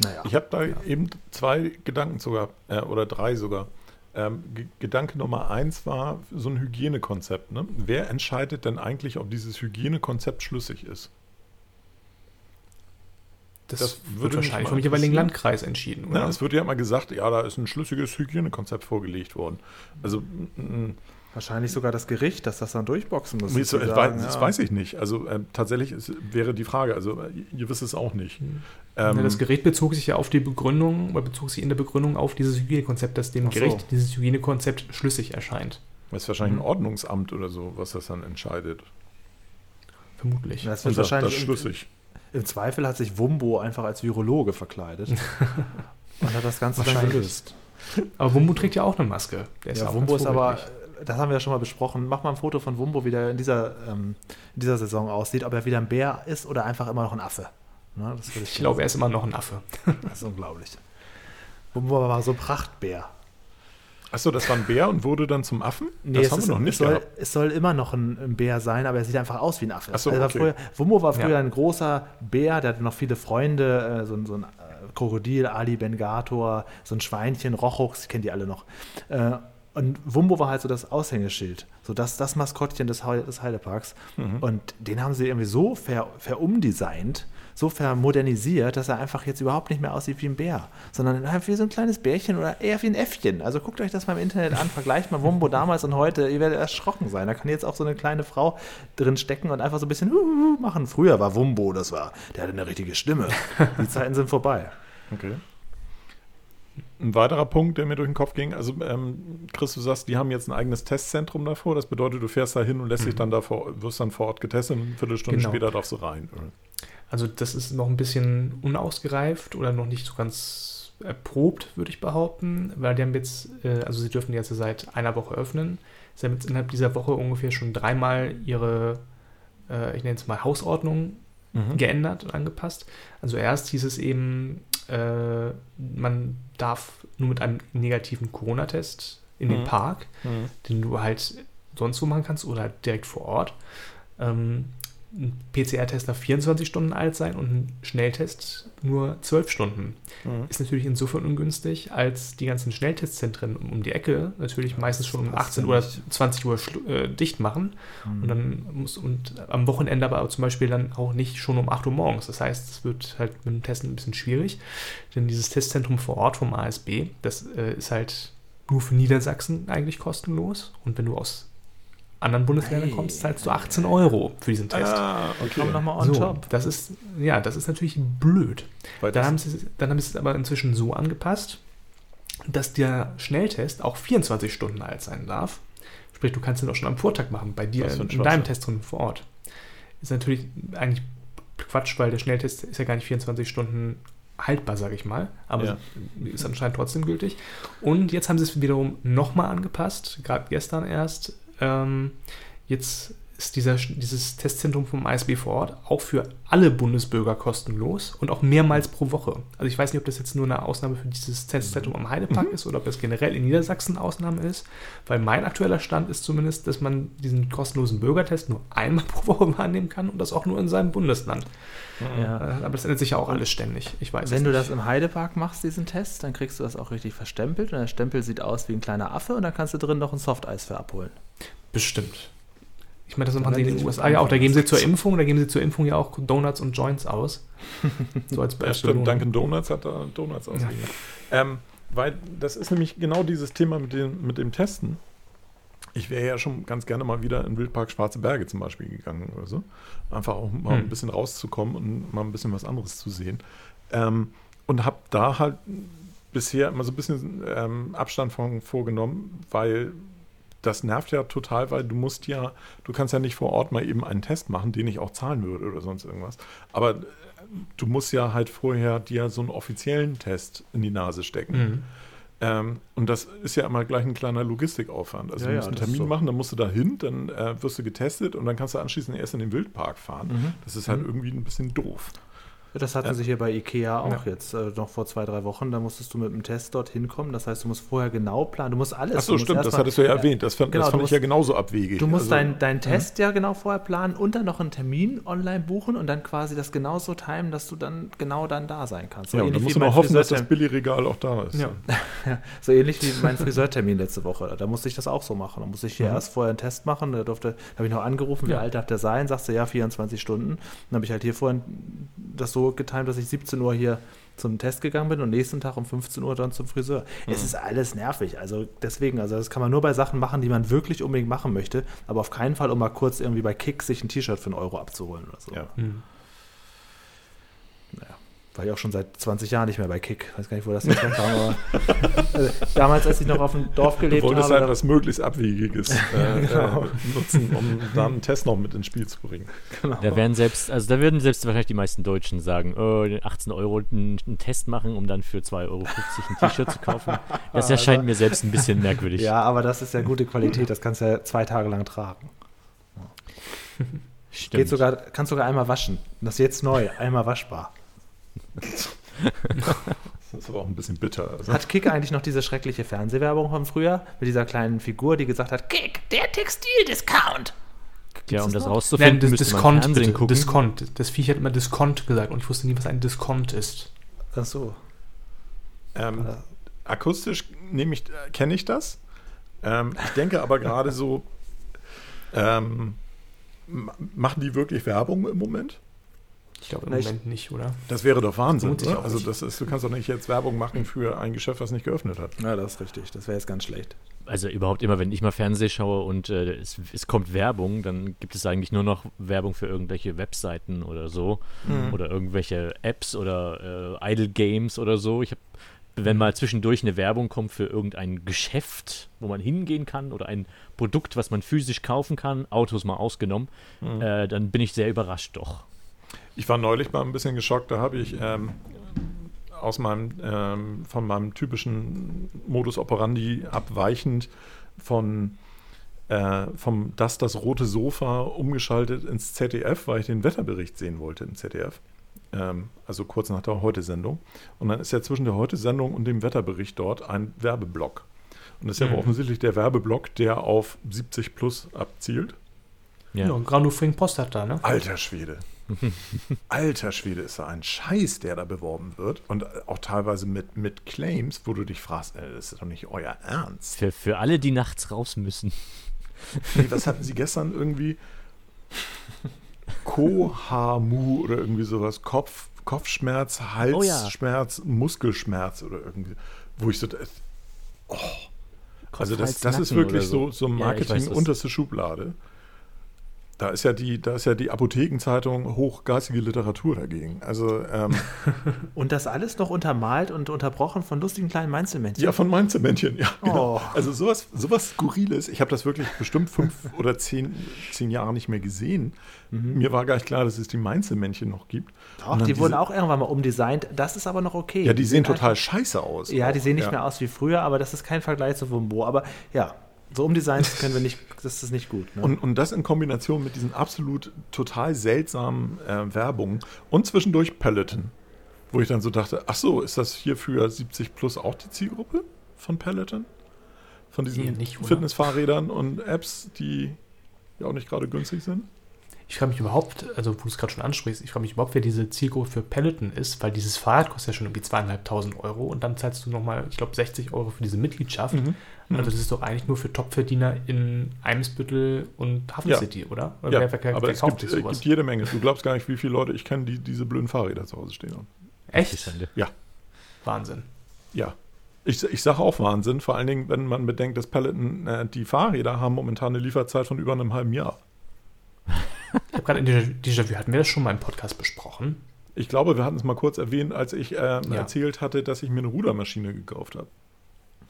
Naja. Ich habe da ja. eben zwei Gedanken sogar, äh, oder drei sogar. Ähm, Gedanke Nummer eins war so ein Hygienekonzept. Ne? Wer entscheidet denn eigentlich, ob dieses Hygienekonzept schlüssig ist? Das, das wird wahrscheinlich vom jeweiligen Landkreis entschieden. Oder? Ja, es wird ja immer gesagt, ja, da ist ein schlüssiges Hygienekonzept vorgelegt worden. Also Wahrscheinlich sogar das Gericht, dass das dann durchboxen muss. Das, sagen, das ja. weiß ich nicht. Also äh, tatsächlich ist, wäre die Frage, also äh, ihr wisst es auch nicht. Mhm. Ähm, ja, das Gericht bezog sich ja auf die Begründung, oder bezog sich in der Begründung auf dieses Hygienekonzept, dass dem so. Gericht dieses Hygienekonzept schlüssig erscheint. Das ist wahrscheinlich mhm. ein Ordnungsamt oder so, was das dann entscheidet. Vermutlich. Das wird wahrscheinlich das schlüssig. Im Zweifel hat sich Wumbo einfach als Virologe verkleidet und hat das Ganze dann gelöst. Aber Wumbo trägt ja auch eine Maske. Der ist ja, Wumbo ist aber, das haben wir ja schon mal besprochen. Mach mal ein Foto von Wumbo, wie der in dieser, ähm, in dieser Saison aussieht, ob er wieder ein Bär ist oder einfach immer noch ein Affe. Ne, ich, ich glaube, er ist immer noch ein Affe. Das ist unglaublich. Wumbo war so ein Prachtbär. Achso, das war ein Bär und wurde dann zum Affen? Nee, das haben wir noch nicht es soll, gehabt. es soll immer noch ein, ein, Bär sein, aber er sieht einfach aus wie ein Affe. Achso, also okay. früher, Wumbo war früher ja. ein großer Bär, der hatte noch viele Freunde, äh, so, so, ein äh, Krokodil, Ali Bengator, so ein Schweinchen, Rochux, ich kenne die alle noch. Äh, Und Wumbo war halt so das Aushängeschild, so das, das Maskottchen des, des Heideparks. Mhm. Und den haben sie irgendwie so ver, verumdesignt, so vermodernisiert, dass er einfach jetzt überhaupt nicht mehr aussieht wie ein Bär, sondern einfach wie so ein kleines Bärchen oder eher wie ein Äffchen. Also guckt euch das mal im Internet an, vergleicht mal Wumbo damals und heute, ihr werdet erschrocken sein. Da kann jetzt auch so eine kleine Frau drin stecken und einfach so ein bisschen Huhu machen. Früher war Wumbo, das war, der hatte eine richtige Stimme. Die Zeiten sind vorbei. Okay. Ein weiterer Punkt, der mir durch den Kopf ging, also ähm, Chris, du sagst, die haben jetzt ein eigenes Testzentrum davor. Das bedeutet, du fährst da hin und lässt dich dann da vor, wirst dann vor Ort getestet und eine Viertelstunde Genau. später darfst du rein. Also das ist noch ein bisschen unausgereift oder noch nicht so ganz erprobt, würde ich behaupten, weil die haben jetzt, äh, also sie dürfen jetzt seit einer Woche öffnen. Sie haben jetzt innerhalb dieser Woche ungefähr schon dreimal ihre, äh, ich nenne es mal Hausordnung Mhm. geändert und angepasst. Also erst hieß es eben, äh, man darf nur mit einem negativen Corona-Test in den Mhm. Park, Mhm. den du halt sonst wo machen kannst oder halt direkt vor Ort. Ähm, ein PCR-Test darf 24 Stunden alt sein und ein Schnelltest nur 12 Stunden. Mhm. Ist natürlich insofern ungünstig, als die ganzen Schnelltestzentren um, die Ecke natürlich meistens schon um passt 18 ja oder nicht. 20 Uhr äh, dicht machen. Und dann muss und am Wochenende aber zum Beispiel dann auch nicht schon um 8 Uhr morgens. Das heißt, es wird halt mit dem Testen ein bisschen schwierig. Denn dieses Testzentrum vor Ort vom ASB, das äh, ist halt nur für Niedersachsen eigentlich kostenlos. Und wenn du aus anderen Bundesländern Hey. kommst, zahlst du 18 Euro für diesen Test. Ah, okay. Komm nochmal on so, top. das ist, ja, das ist natürlich blöd. Dann haben, sie, dann haben sie es aber inzwischen so angepasst, dass der Schnelltest auch 24 Stunden alt sein darf. Sprich, du kannst ihn auch schon am Vortag machen, bei dir in, in deinem. Test drin vor Ort. Ist natürlich eigentlich Quatsch, weil der Schnelltest ist ja gar nicht 24 Stunden haltbar, sage ich mal. Aber Ja. ist anscheinend trotzdem gültig. Und jetzt haben sie es wiederum nochmal angepasst, gerade gestern erst. Ähm, jetzt ist dieser, dieses Testzentrum vom ISB vor Ort auch für alle Bundesbürger kostenlos und auch mehrmals pro Woche. Also ich weiß nicht, ob das jetzt nur eine Ausnahme für dieses Testzentrum am Heidepark ist oder ob das generell in Niedersachsen Ausnahme ist, weil mein aktueller Stand ist zumindest, dass man diesen kostenlosen Bürgertest nur einmal pro Woche wahrnehmen kann und das auch nur in seinem Bundesland. Ja. Äh, Aber das ändert sich ja auch alles ständig. Ich weiß Wenn du das im Heidepark machst, diesen Test, dann kriegst du das auch richtig verstempelt und der Stempel sieht aus wie ein kleiner Affe und dann kannst du drin noch ein Softeis für abholen. Bestimmt. Ich meine, das machen sie in den die USA ja auch. Da geben sie zur Impfung, da geben sie zur Impfung ja auch Donuts und Joints aus. So als Ja, Belohnung. stimmt. Dunkin' Donuts hat da Donuts ausgegeben. Ähm, weil das ist nämlich genau dieses Thema mit dem, mit dem Testen. Ich wäre ja schon ganz gerne mal wieder in Wildpark Schwarze Berge zum Beispiel gegangen oder so. Einfach auch mal Hm. ein bisschen rauszukommen und mal ein bisschen was anderes zu sehen. Ähm, und habe da halt bisher immer so ein bisschen ähm, Abstand von vorgenommen, weil das nervt ja total, weil du musst ja, du kannst ja nicht vor Ort mal eben einen Test machen, den ich auch zahlen würde oder sonst irgendwas. Aber äh, du musst ja halt vorher dir so einen offiziellen Test in die Nase stecken. Mhm. Ähm, und das ist ja immer gleich ein kleiner Logistikaufwand. Also Ja, du ja, musst einen das ist Termin so. machen, dann musst du da hin, dann äh, wirst du getestet und dann kannst du anschließend erst in den Wildpark fahren. Mhm. Das ist halt Mhm. irgendwie ein bisschen doof. Das hatten Ja. sie hier bei Ikea auch Ja. jetzt, äh, noch vor zwei, drei Wochen. Da musstest du mit dem Test dorthin kommen. Das heißt, du musst vorher genau planen. Du musst alles. Ach so, musst stimmt, das hattest du ja erwähnt. Das fand, Genau, das fand ich ja musst- genauso abwegig. Du musst Also, deinen dein Test ja genau vorher planen und dann noch einen Termin online buchen und dann quasi das genauso timen, dass du dann genau dann da sein kannst. So ja, und dann musst du noch hoffen, dass das Billigregal auch da ist. Ja. So ähnlich wie mein Friseurtermin letzte Woche. Da musste ich das auch so machen. Da musste ich hier Mhm. erst vorher einen Test machen. Da durfte, habe ich noch angerufen, wie alt darf der sein? Sagst du, ja, 24 Stunden. Dann habe ich halt hier vorhin das so getimt, dass ich 17 Uhr hier zum Test gegangen bin und nächsten Tag um 15 Uhr dann zum Friseur. Es Mhm. ist alles nervig. Also deswegen, also das kann man nur bei Sachen machen, die man wirklich unbedingt machen möchte, aber auf keinen Fall, um mal kurz irgendwie bei Kick sich ein T-Shirt für einen Euro abzuholen oder so. Ja. Mhm. War ich auch schon seit 20 Jahren nicht mehr bei Kick. Weiß gar nicht, wo das jetzt herkam, aber äh, damals, als ich noch auf dem Dorf Du gelebt wolltest habe, halt was möglichst Abwegiges äh, Genau. äh, nutzen, um da einen Test noch mit ins Spiel zu bringen. genau. Da werden selbst, also da würden selbst wahrscheinlich die meisten Deutschen sagen, oh, 18 Euro einen, einen Test machen, um dann für 2,50 Euro ein T-Shirt zu kaufen. Das erscheint mir selbst ein bisschen merkwürdig. Ja, aber das ist ja gute Qualität. Das kannst du ja zwei Tage lang tragen. Stimmt. Geht sogar, kannst sogar einmal waschen. Das ist jetzt neu, einmal waschbar. Das ist aber auch ein bisschen bitter. Also. Hat Kick eigentlich noch diese schreckliche Fernsehwerbung von früher mit dieser kleinen Figur, die gesagt hat, Kick, der Textildiscount. ja, um das das rauszufinden, Nein, das man Diskont, bitte. gucken. Diskont. Das Viech hat immer Diskont gesagt und ich wusste nie, was ein Diskont ist. Ach so. Ähm, akustisch nehme ich, kenne ich das. Ähm, ich denke aber gerade so, ähm, machen die wirklich Werbung im Moment? Ich glaube im Moment nicht, oder? Das wäre doch Wahnsinn. Auch Also das ist, du kannst doch nicht jetzt Werbung machen für ein Geschäft, was nicht geöffnet hat. Ja, das ist richtig. Das wäre jetzt ganz schlecht. Also überhaupt immer, wenn ich mal Fernseh schaue und äh, es, es kommt Werbung, dann gibt es eigentlich nur noch Werbung für irgendwelche Webseiten oder so oder irgendwelche Apps oder äh, Idle Games oder so. Ich habe, wenn mal zwischendurch eine Werbung kommt für irgendein Geschäft, wo man hingehen kann oder ein Produkt, was man physisch kaufen kann, Autos mal ausgenommen, äh, dann bin ich sehr überrascht doch. Ich war neulich mal ein bisschen geschockt, da habe ich ähm, aus meinem, ähm, von meinem typischen Modus operandi abweichend von äh, vom Das das rote Sofa umgeschaltet ins ZDF, weil ich den Wetterbericht sehen wollte im ZDF. Ähm, also kurz nach der Heute-Sendung. Und dann ist ja zwischen der Heute-Sendung und dem Wetterbericht dort ein Werbeblock. Und das ist ja aber Mhm. offensichtlich der Werbeblock, der auf 70 plus abzielt. Ja. Ja, Grano Fring Post hat da, ne? Alter Schwede. Alter Schwede ist da ein Scheiß, der da beworben wird. Und auch teilweise mit, mit Claims, wo du dich fragst, äh, das ist doch nicht euer Ernst. Für, für alle, die nachts raus müssen. Nee, was hatten sie gestern irgendwie? Kohamu oder irgendwie sowas. Kopf, Kopfschmerz, Oh ja. Halsschmerz, Muskelschmerz oder irgendwie. Wo ich so. Oh. Also das, Hals, das ist wirklich so, so Ja, ich Marketing weiß, was- unterste Schublade. Da ist ja die, da ist ja die Apothekenzeitung hochgeistige Literatur dagegen. Also ähm, Und das alles noch untermalt und unterbrochen von lustigen kleinen Mainzelmännchen. ja, von Mainzemännchen, ja. Genau. Oh. Also sowas, sowas Skurriles. Ich habe das wirklich bestimmt fünf oder zehn, zehn Jahre nicht mehr gesehen. Mir war gar nicht klar, dass es die Mainzelmännchen noch gibt. Doch, die wurden diese- auch irgendwann mal umdesignt. Das ist aber noch okay. Ja, die sehen sind total scheiße aus. Ja, die auch. sehen nicht ja. mehr aus wie früher, aber das ist kein Vergleich zu Wumbo. Aber ja, so umdesignt können wir nicht, das ist nicht gut. Ne? Und, und das in Kombination mit diesen absolut total seltsamen äh, Werbungen und zwischendurch Peloton, wo ich dann so dachte, ach so, ist das hier für 70 plus auch die Zielgruppe von Peloton? Von diesen nicht? Fitnessfahrrädern und Apps, die ja auch nicht gerade günstig sind? Ich frage mich überhaupt, also wo du es gerade schon ansprichst, ich frage mich überhaupt, wer diese Zielgruppe für Peloton ist, weil dieses Fahrrad kostet ja schon irgendwie zweieinhalbtausend Euro und dann zahlst du nochmal, ich glaube, 60 Euro für diese Mitgliedschaft. Mhm. Also das ist doch eigentlich nur für Topverdiener in Eimsbüttel und Hafen Ja. City, oder? Ja, Oder wer, wer, wer aber es kauft gibt, sich äh, gibt jede Menge. Du glaubst gar nicht, wie viele Leute ich kenne, die diese blöden Fahrräder zu Hause stehen haben. Echt? Schande. Wahnsinn. Ja. Ich, ich sage auch Wahnsinn, vor allen Dingen, wenn man bedenkt, dass Peloton, äh, die Fahrräder haben momentan eine Lieferzeit von über einem halben Jahr. Ich habe gerade in Déjà- Déjà-vu, hatten wir das schon mal im Podcast besprochen? Ich glaube, wir hatten es mal kurz erwähnt, als ich ähm, Ja. erzählt hatte, dass ich mir eine Rudermaschine gekauft habe.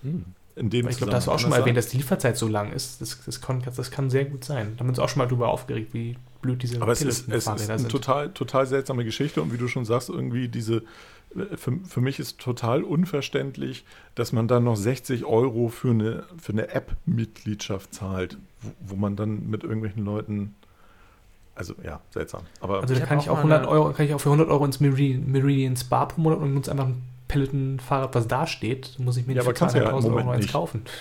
Hm. In dem ich glaube, da hast du auch schon mal erwähnt, dass die Lieferzeit so lang ist. Das, das, kann, das kann sehr gut sein. Da haben wir uns auch schon mal drüber aufgeregt, wie blöd diese Aber es ist, es ist eine total, total seltsame Geschichte und wie du schon sagst, irgendwie diese, äh, für, für mich ist total unverständlich, dass man dann noch 60 Euro für eine, für eine App-Mitgliedschaft zahlt, wo, wo man dann mit irgendwelchen Leuten, also ja, seltsam. Aber Also da kann ich auch mal 100 eine- Euro, kann ich auch für 100 Euro ins Meridian, Meridian Spa pro Monat und uns einfach ein Peloton-Fahrrad, was da steht, muss ich mir Ja, aber kannst ja im 200.000 Euro Moment eins nicht. kaufen.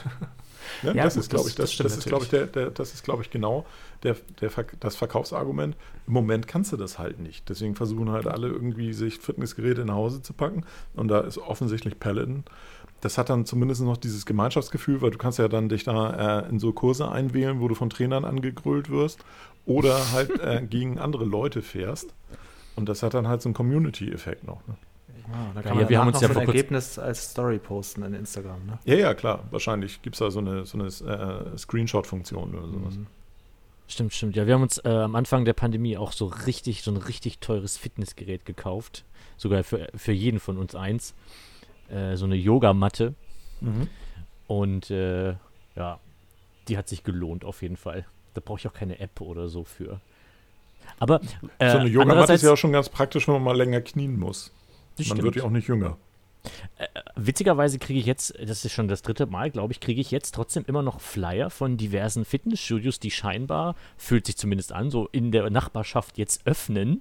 Ne? Ja, das, gut, ist, glaube das- ich, das, das ist, glaube ich, der, der, das ist, glaube ich, genau der, der, das Verkaufsargument. Im Moment kannst du das halt nicht. Deswegen versuchen halt alle irgendwie, sich Fitnessgeräte nach Hause zu packen. Und da ist offensichtlich Peloton. Das hat dann zumindest noch dieses Gemeinschaftsgefühl, weil du kannst ja dann dich da äh, in so Kurse einwählen, wo du von Trainern angegrölt wirst oder halt äh, gegen andere Leute fährst. Und das hat dann halt so einen Community-Effekt noch. Ne? Ah, da Ja, kann man ja, wir haben uns noch ja so ein Ergebnis als Story posten in Instagram. Ne? Ja, ja, klar. Wahrscheinlich gibt es da so eine, so eine äh, Screenshot-Funktion oder sowas. Mhm. Stimmt, stimmt. Ja, wir haben uns äh, am Anfang der Pandemie auch so richtig, so ein richtig teures Fitnessgerät gekauft. Sogar für, für jeden von uns eins. Äh, so eine Yogamatte. Mhm. Und äh, ja, die hat sich gelohnt auf jeden Fall. Da brauche ich auch keine App oder so für. Aber äh, so eine Yogamatte ist ja auch schon ganz praktisch, wenn man mal länger knien muss. Das Man stimmt. wird ja auch nicht jünger. Witzigerweise kriege ich jetzt, das ist schon das dritte Mal, glaube ich, kriege ich jetzt trotzdem immer noch Flyer von diversen Fitnessstudios, die scheinbar, fühlt sich zumindest an, so in der Nachbarschaft jetzt öffnen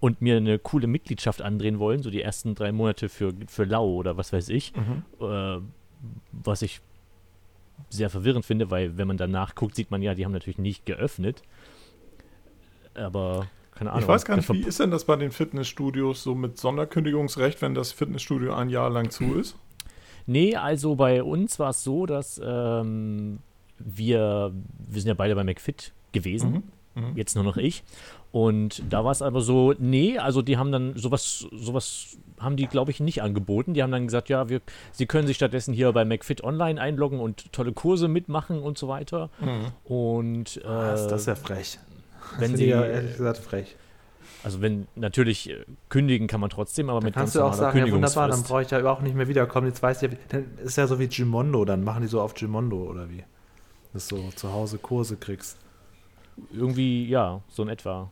und mir eine coole Mitgliedschaft andrehen wollen, so die ersten drei Monate für, für lau oder was weiß ich. Äh, was ich sehr verwirrend finde, weil wenn man danach guckt, sieht man ja, die haben natürlich nicht geöffnet. Aber keine Ahnung. Ich weiß gar nicht, wie ist denn das bei den Fitnessstudios so mit Sonderkündigungsrecht, wenn das Fitnessstudio ein Jahr lang zu ist? Nee, also bei uns war es so, dass ähm, wir, wir sind ja beide bei McFit gewesen, Mhm. Mhm. jetzt nur noch ich. Und da war es aber so, nee, also die haben dann sowas, sowas haben die, glaube ich, nicht angeboten. Die haben dann gesagt, ja, wir, sie können sich stattdessen hier bei McFit Online einloggen und tolle Kurse mitmachen und so weiter. Mhm. Und äh, das, das ist ja frech. Wenn Das sie, ja ehrlich gesagt frech. also wenn natürlich äh, kündigen kann man trotzdem, aber mit Kannst ganz du auch sagen, ja wunderbar, dann brauche ich ja überhaupt nicht mehr wiederkommen. Jetzt weiß ich ja, dann ist ja so wie Gimondo, dann machen die so auf Gimondo oder wie? Dass du zu Hause Kurse kriegst. Irgendwie, ja, so in etwa.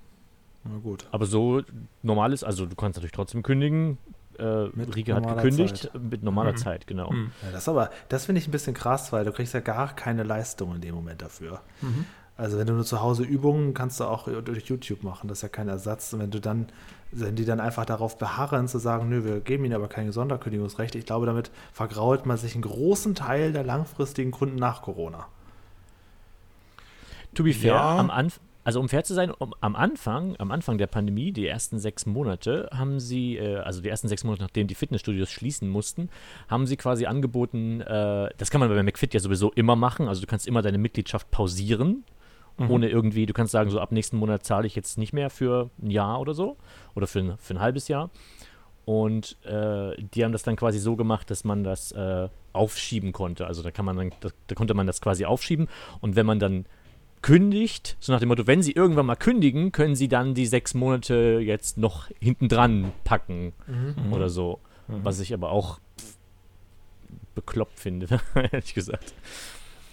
Na gut. Aber so normal ist, also du kannst natürlich trotzdem kündigen. Äh, Rieke hat gekündigt Zeit. mit normaler Mhm. Zeit, genau. Mhm. Ja, das aber, das finde ich ein bisschen krass, weil du kriegst ja gar keine Leistung in dem Moment dafür. Mhm. Also wenn du nur zu Hause Übungen kannst du auch durch YouTube machen, das ist ja kein Ersatz. Und wenn du dann, wenn die dann einfach darauf beharren zu sagen, nö, wir geben ihnen aber keine Sonderkündigungsrechte, ich glaube, damit vergrault man sich einen großen Teil der langfristigen Kunden nach Corona. To be fair, Ja. am Anfang, also um fair zu sein, um, am Anfang, am Anfang der Pandemie, die ersten sechs Monate, haben sie, äh, also die ersten sechs Monate, nachdem die Fitnessstudios schließen mussten, haben sie quasi angeboten, äh, das kann man bei McFit ja sowieso immer machen, also du kannst immer deine Mitgliedschaft pausieren, Mhm. ohne irgendwie, du kannst sagen, so ab nächsten Monat zahle ich jetzt nicht mehr für ein Jahr oder so, oder für ein, für ein halbes Jahr. Und äh, die haben das dann quasi so gemacht, dass man das äh, aufschieben konnte. Also da kann man dann, da, da konnte man das quasi aufschieben. Und wenn man dann kündigt, so nach dem Motto, wenn sie irgendwann mal kündigen, können sie dann die sechs Monate jetzt noch hinten dran packen Mhm. oder so. Mhm. Was ich aber auch bekloppt finde, ehrlich gesagt.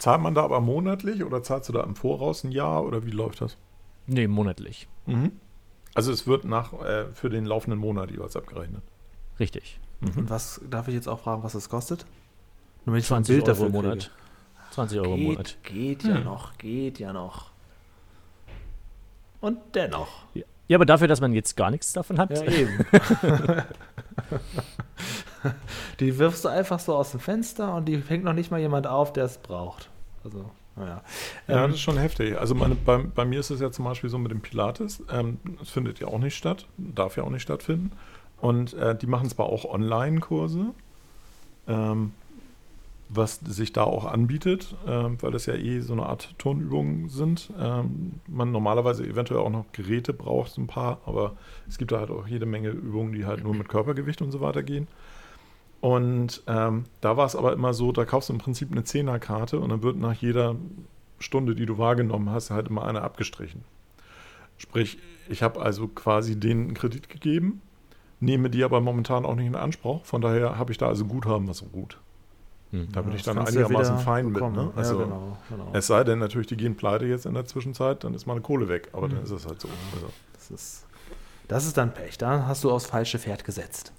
Zahlt man da aber monatlich oder zahlst du da im Voraus ein Jahr oder wie läuft das? Nee, monatlich. Mhm. Also es wird nach äh, für den laufenden Monat jeweils abgerechnet. Richtig. Und was darf ich jetzt auch fragen, was das kostet? Nur wenn ich so ein 20 Bild Euro dafür im Monat. 20 Euro im Geht, Monat. geht ja Hm. noch, geht ja noch. Und dennoch. Ja, aber dafür, dass man jetzt gar nichts davon hat. Ja, eben. die wirfst du einfach so aus dem Fenster und die fängt noch nicht mal jemand auf, der es braucht. Also, naja. Ja, Ähm, das ist schon heftig. Also meine, bei, bei mir ist es ja zum Beispiel so mit dem Pilates. Ähm, das findet ja auch nicht statt, darf ja auch nicht stattfinden. Und äh, die machen zwar auch Online-Kurse, ähm, was sich da auch anbietet, ähm, weil das ja eh so eine Art Turnübungen sind. Ähm, man normalerweise eventuell auch noch Geräte braucht, so ein paar, aber es gibt da halt auch jede Menge Übungen, die halt nur mit Körpergewicht und so weiter gehen. Und ähm, da war es aber immer so, da kaufst du im Prinzip eine Zehnerkarte und dann wird nach jeder Stunde, die du wahrgenommen hast, halt immer eine abgestrichen. Sprich, ich habe also quasi denen einen Kredit gegeben, nehme die aber momentan auch nicht in Anspruch. Von daher habe ich da also Guthaben, was so gut. Hm. Da bin das ich dann ja einigermaßen fein mit. bekommen. Ne? Also, ja, genau, genau. Es sei denn natürlich, die gehen pleite jetzt in der Zwischenzeit, dann ist meine Kohle weg. Aber dann Mhm. ist es halt so. Also, Das ist, das ist dann Pech. Da hast du aufs falsche Pferd gesetzt.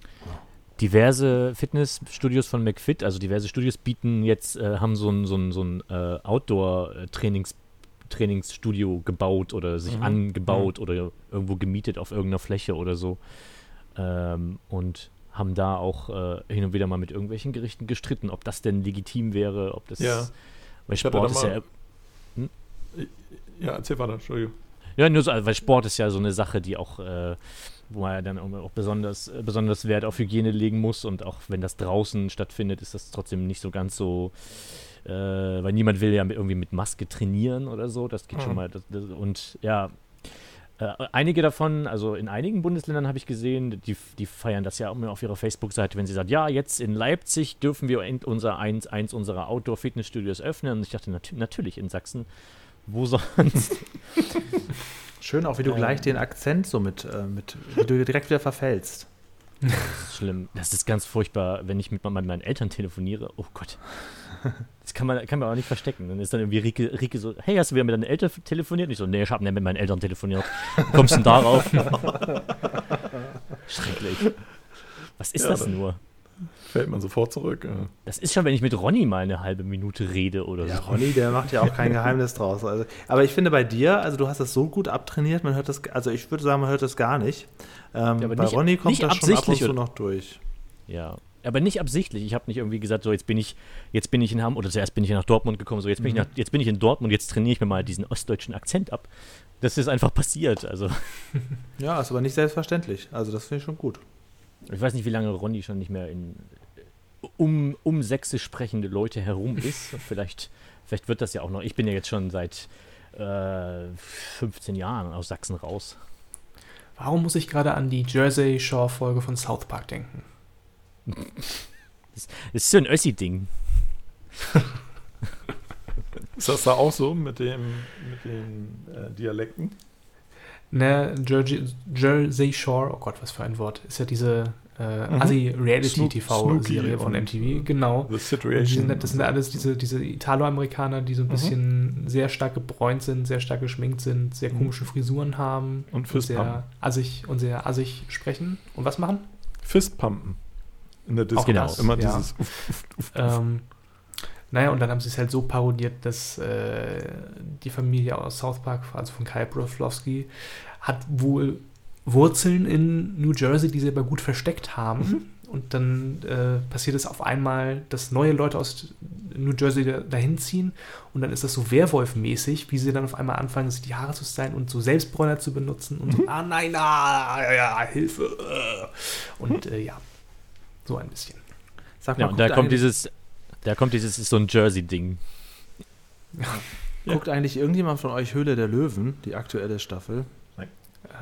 Diverse Fitnessstudios von McFit, also diverse Studios bieten jetzt, äh, haben so ein, so ein, so ein äh, Outdoor-Trainings Trainingsstudio gebaut oder sich Mhm. angebaut oder irgendwo gemietet auf irgendeiner Fläche oder so. Ähm, und haben da auch äh, hin und wieder mal mit irgendwelchen Gerichten gestritten, ob das denn legitim wäre, ob das. Ja. Weil Sport ist ja. ja, erzähl weiter, Entschuldigung. Ja, nur so, weil Sport ist ja so eine Sache, die auch, äh, wo man ja dann auch besonders, äh, besonders Wert auf Hygiene legen muss und auch wenn das draußen stattfindet, ist das trotzdem nicht so ganz so, äh, weil niemand will ja mit, irgendwie mit Maske trainieren oder so, das geht schon Mhm. mal, das, das, und ja, äh, einige davon, also in einigen Bundesländern habe ich gesehen, die, die feiern das ja auch immer auf ihrer Facebook-Seite, wenn sie sagen, ja, jetzt in Leipzig dürfen wir unser eins, eins unserer Outdoor-Fitnessstudios öffnen. Und ich dachte, nat natürlich in Sachsen. Wo sonst? Schön auch, wie du Ähm. gleich den Akzent so mit, äh, mit wie du direkt wieder verfällst. Das ist schlimm. Das ist ganz furchtbar, wenn ich mit, me- meinen Eltern telefoniere. Oh Gott. Das kann man, kann man auch nicht verstecken. Dann ist dann irgendwie Rike, Rike so, hey, hast du wieder mit deinen Eltern telefoniert? Und ich so, nee, ich habe nicht mit meinen Eltern telefoniert. Wie kommst du denn darauf? Schrecklich. Was ist Ja, das nur? Fällt man sofort zurück. Äh. Das ist schon, wenn ich mit Ronny mal eine halbe Minute rede oder Ja, so. Ronny, der macht ja auch kein Geheimnis draus. Also, aber ich finde bei dir, also du hast das so gut abtrainiert, man hört das, also ich würde sagen, man hört das gar nicht. Ähm, aber bei nicht- Ronny kommt das schon ab und absichtlich zu oder- noch durch. Ja. Aber nicht absichtlich. Ich habe nicht irgendwie gesagt, so jetzt bin ich, jetzt bin ich in Hamburg, oder zuerst bin ich nach Dortmund gekommen, so jetzt bin, Mhm. ich, nach, jetzt bin ich in Dortmund, jetzt trainiere ich mir mal diesen ostdeutschen Akzent ab. Das ist einfach passiert. Also Ja, ist aber nicht selbstverständlich. Also das finde ich schon gut. ich weiß nicht, wie lange Ronny schon nicht mehr in um, um sächsisch sprechende Leute herum ist. vielleicht, vielleicht wird das ja auch noch. Ich bin ja jetzt schon seit äh, 15 Jahren aus Sachsen raus. Warum muss ich gerade an die Jersey Shore-Folge von South Park denken? Das, das ist so ein Össi-Ding. Ist das da auch so mit, dem, mit den äh, Dialekten? Ne, Jersey, Jersey Shore, oh Gott, was für ein Wort. Ist ja diese äh, mhm. Assi-Reality-TV-Serie von MTV, genau. The Situation. Sind, das sind alles diese, diese Italo-Amerikaner, die so ein mhm. bisschen sehr stark gebräunt sind, sehr stark geschminkt sind, sehr mhm. komische Frisuren haben. Und Fistpumpen. Sehr assig, und sehr assig sprechen. Und was machen? Fistpumpen. In der Disco. Genau. Immer ja. dieses. Ähm, naja, und dann haben sie es halt so parodiert, dass äh, die Familie aus South Park, also von Kai Broflovski, hat wohl Wurzeln in New Jersey, die sie aber gut versteckt haben. Mhm. Und dann äh, passiert es auf einmal, dass neue Leute aus New Jersey da, dahin ziehen. Und dann ist das so Werwolf-mäßig, wie sie dann auf einmal anfangen, sich die Haare zu stylen und so Selbstbräuner zu benutzen. Und so, Mhm. ah nein, ah, ja, ja, Hilfe. äh. Und äh, ja, so ein bisschen. Sag Ja, mal, und da kommt dieses, da kommt dieses, ist so ein Jersey-Ding. Guckt eigentlich irgendjemand von euch Höhle der Löwen, die aktuelle Staffel?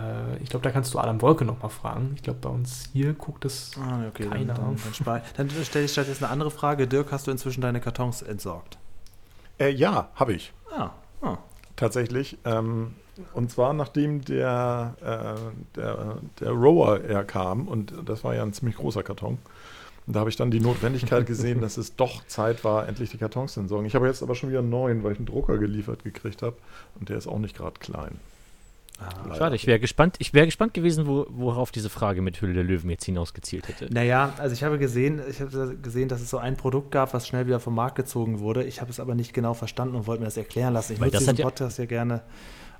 Äh, ich glaube, da kannst du Adam Wolke nochmal fragen. Ich glaube, bei uns hier guckt es. Ah, okay, dann, Keine dann, dann, spar- dann stelle ich stattdessen eine andere Frage. Dirk, hast du inzwischen deine Kartons entsorgt? Äh, ja, habe ich. Ah, ah. Tatsächlich. Ähm, und zwar nachdem der, äh, der, der Rower er kam, und das war ja ein ziemlich großer Karton. Und da habe ich dann die Notwendigkeit gesehen, dass es doch Zeit war, endlich die Kartons zu entsorgen. Ich habe jetzt aber schon wieder einen neuen, weil ich einen Drucker geliefert gekriegt habe. Und der ist auch nicht gerade klein. Ah. Schade, ich wäre gespannt, ich wäre gespannt gewesen, wo, worauf diese Frage mit Hülle der Löwen jetzt hinausgezielt hätte. Naja, also ich habe gesehen, ich habe gesehen, dass es so ein Produkt gab, was schnell wieder vom Markt gezogen wurde. Ich habe es aber nicht genau verstanden und wollte mir das erklären lassen. Ich Weil nutze diesen ja- Podcast ja gerne.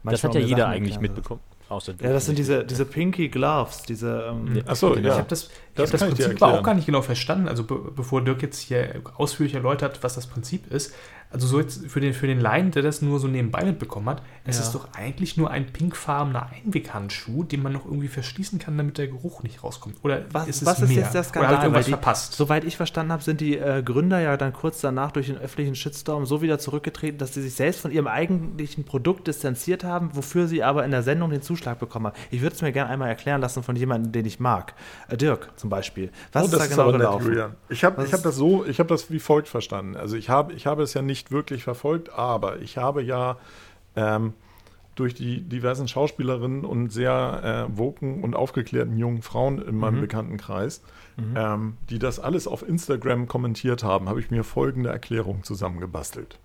Das hat ja jeder Sachen eigentlich mitbekommen. Ja, das sind diese, diese Pinky Gloves, diese. Ähm, Ach so, Ich ja. habe das, Das das Prinzip erklären. auch gar nicht genau verstanden. Also be bevor Dirk jetzt hier ausführlich erläutert, was das Prinzip ist. Also so jetzt für den, für den Laien, der das nur so nebenbei mitbekommen hat, es Ja. ist doch eigentlich nur ein pinkfarbener Einweghandschuh, den man noch irgendwie verschließen kann, damit der Geruch nicht rauskommt. Oder Was- ist was ist mehr? jetzt der Oder Skandal? ich irgendwas die- verpasst? Soweit ich verstanden habe, sind die äh, Gründer ja dann kurz danach durch den öffentlichen Shitstorm so wieder zurückgetreten, dass sie sich selbst von ihrem eigentlichen Produkt distanziert haben, wofür sie aber in der Sendung den Zuschlag bekommen haben. Ich würde es mir gerne einmal erklären lassen von jemandem, den ich mag. Äh, Dirk zum Beispiel. Was oh, ist das da ist genau gelaufen? Ich habe hab ist- das so, ich habe das wie folgt verstanden. Also ich habe, ich habe es ja nicht wirklich verfolgt, aber ich habe ja ähm, durch die diversen Schauspielerinnen und sehr äh, woken und aufgeklärten jungen Frauen in meinem Mhm. Bekanntenkreis, ähm, die das alles auf Instagram kommentiert haben, habe ich mir folgende Erklärung zusammengebastelt.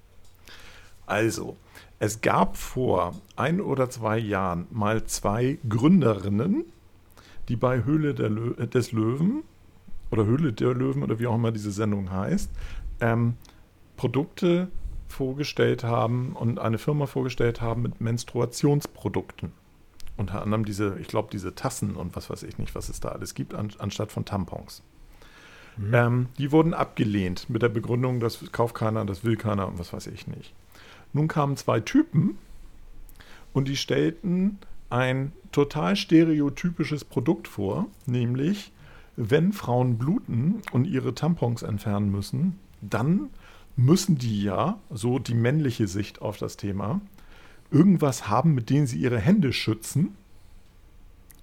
Also, es gab vor ein oder zwei Jahren mal zwei Gründerinnen, die bei Höhle der Lö äh, des Löwen oder Höhle der Löwen oder wie auch immer diese Sendung heißt, ähm, Produkte vorgestellt haben und eine Firma vorgestellt haben mit Menstruationsprodukten. Unter anderem diese, ich glaube, diese Tassen und was weiß ich nicht, was es da alles gibt, an, anstatt von Tampons. Ähm, die wurden abgelehnt mit der Begründung, das kauft keiner, das will keiner und was weiß ich nicht. Nun kamen zwei Typen und die stellten ein total stereotypisches Produkt vor, nämlich wenn Frauen bluten und ihre Tampons entfernen müssen, dann müssen die ja, so die männliche Sicht auf das Thema, irgendwas haben, mit denen sie ihre Hände schützen.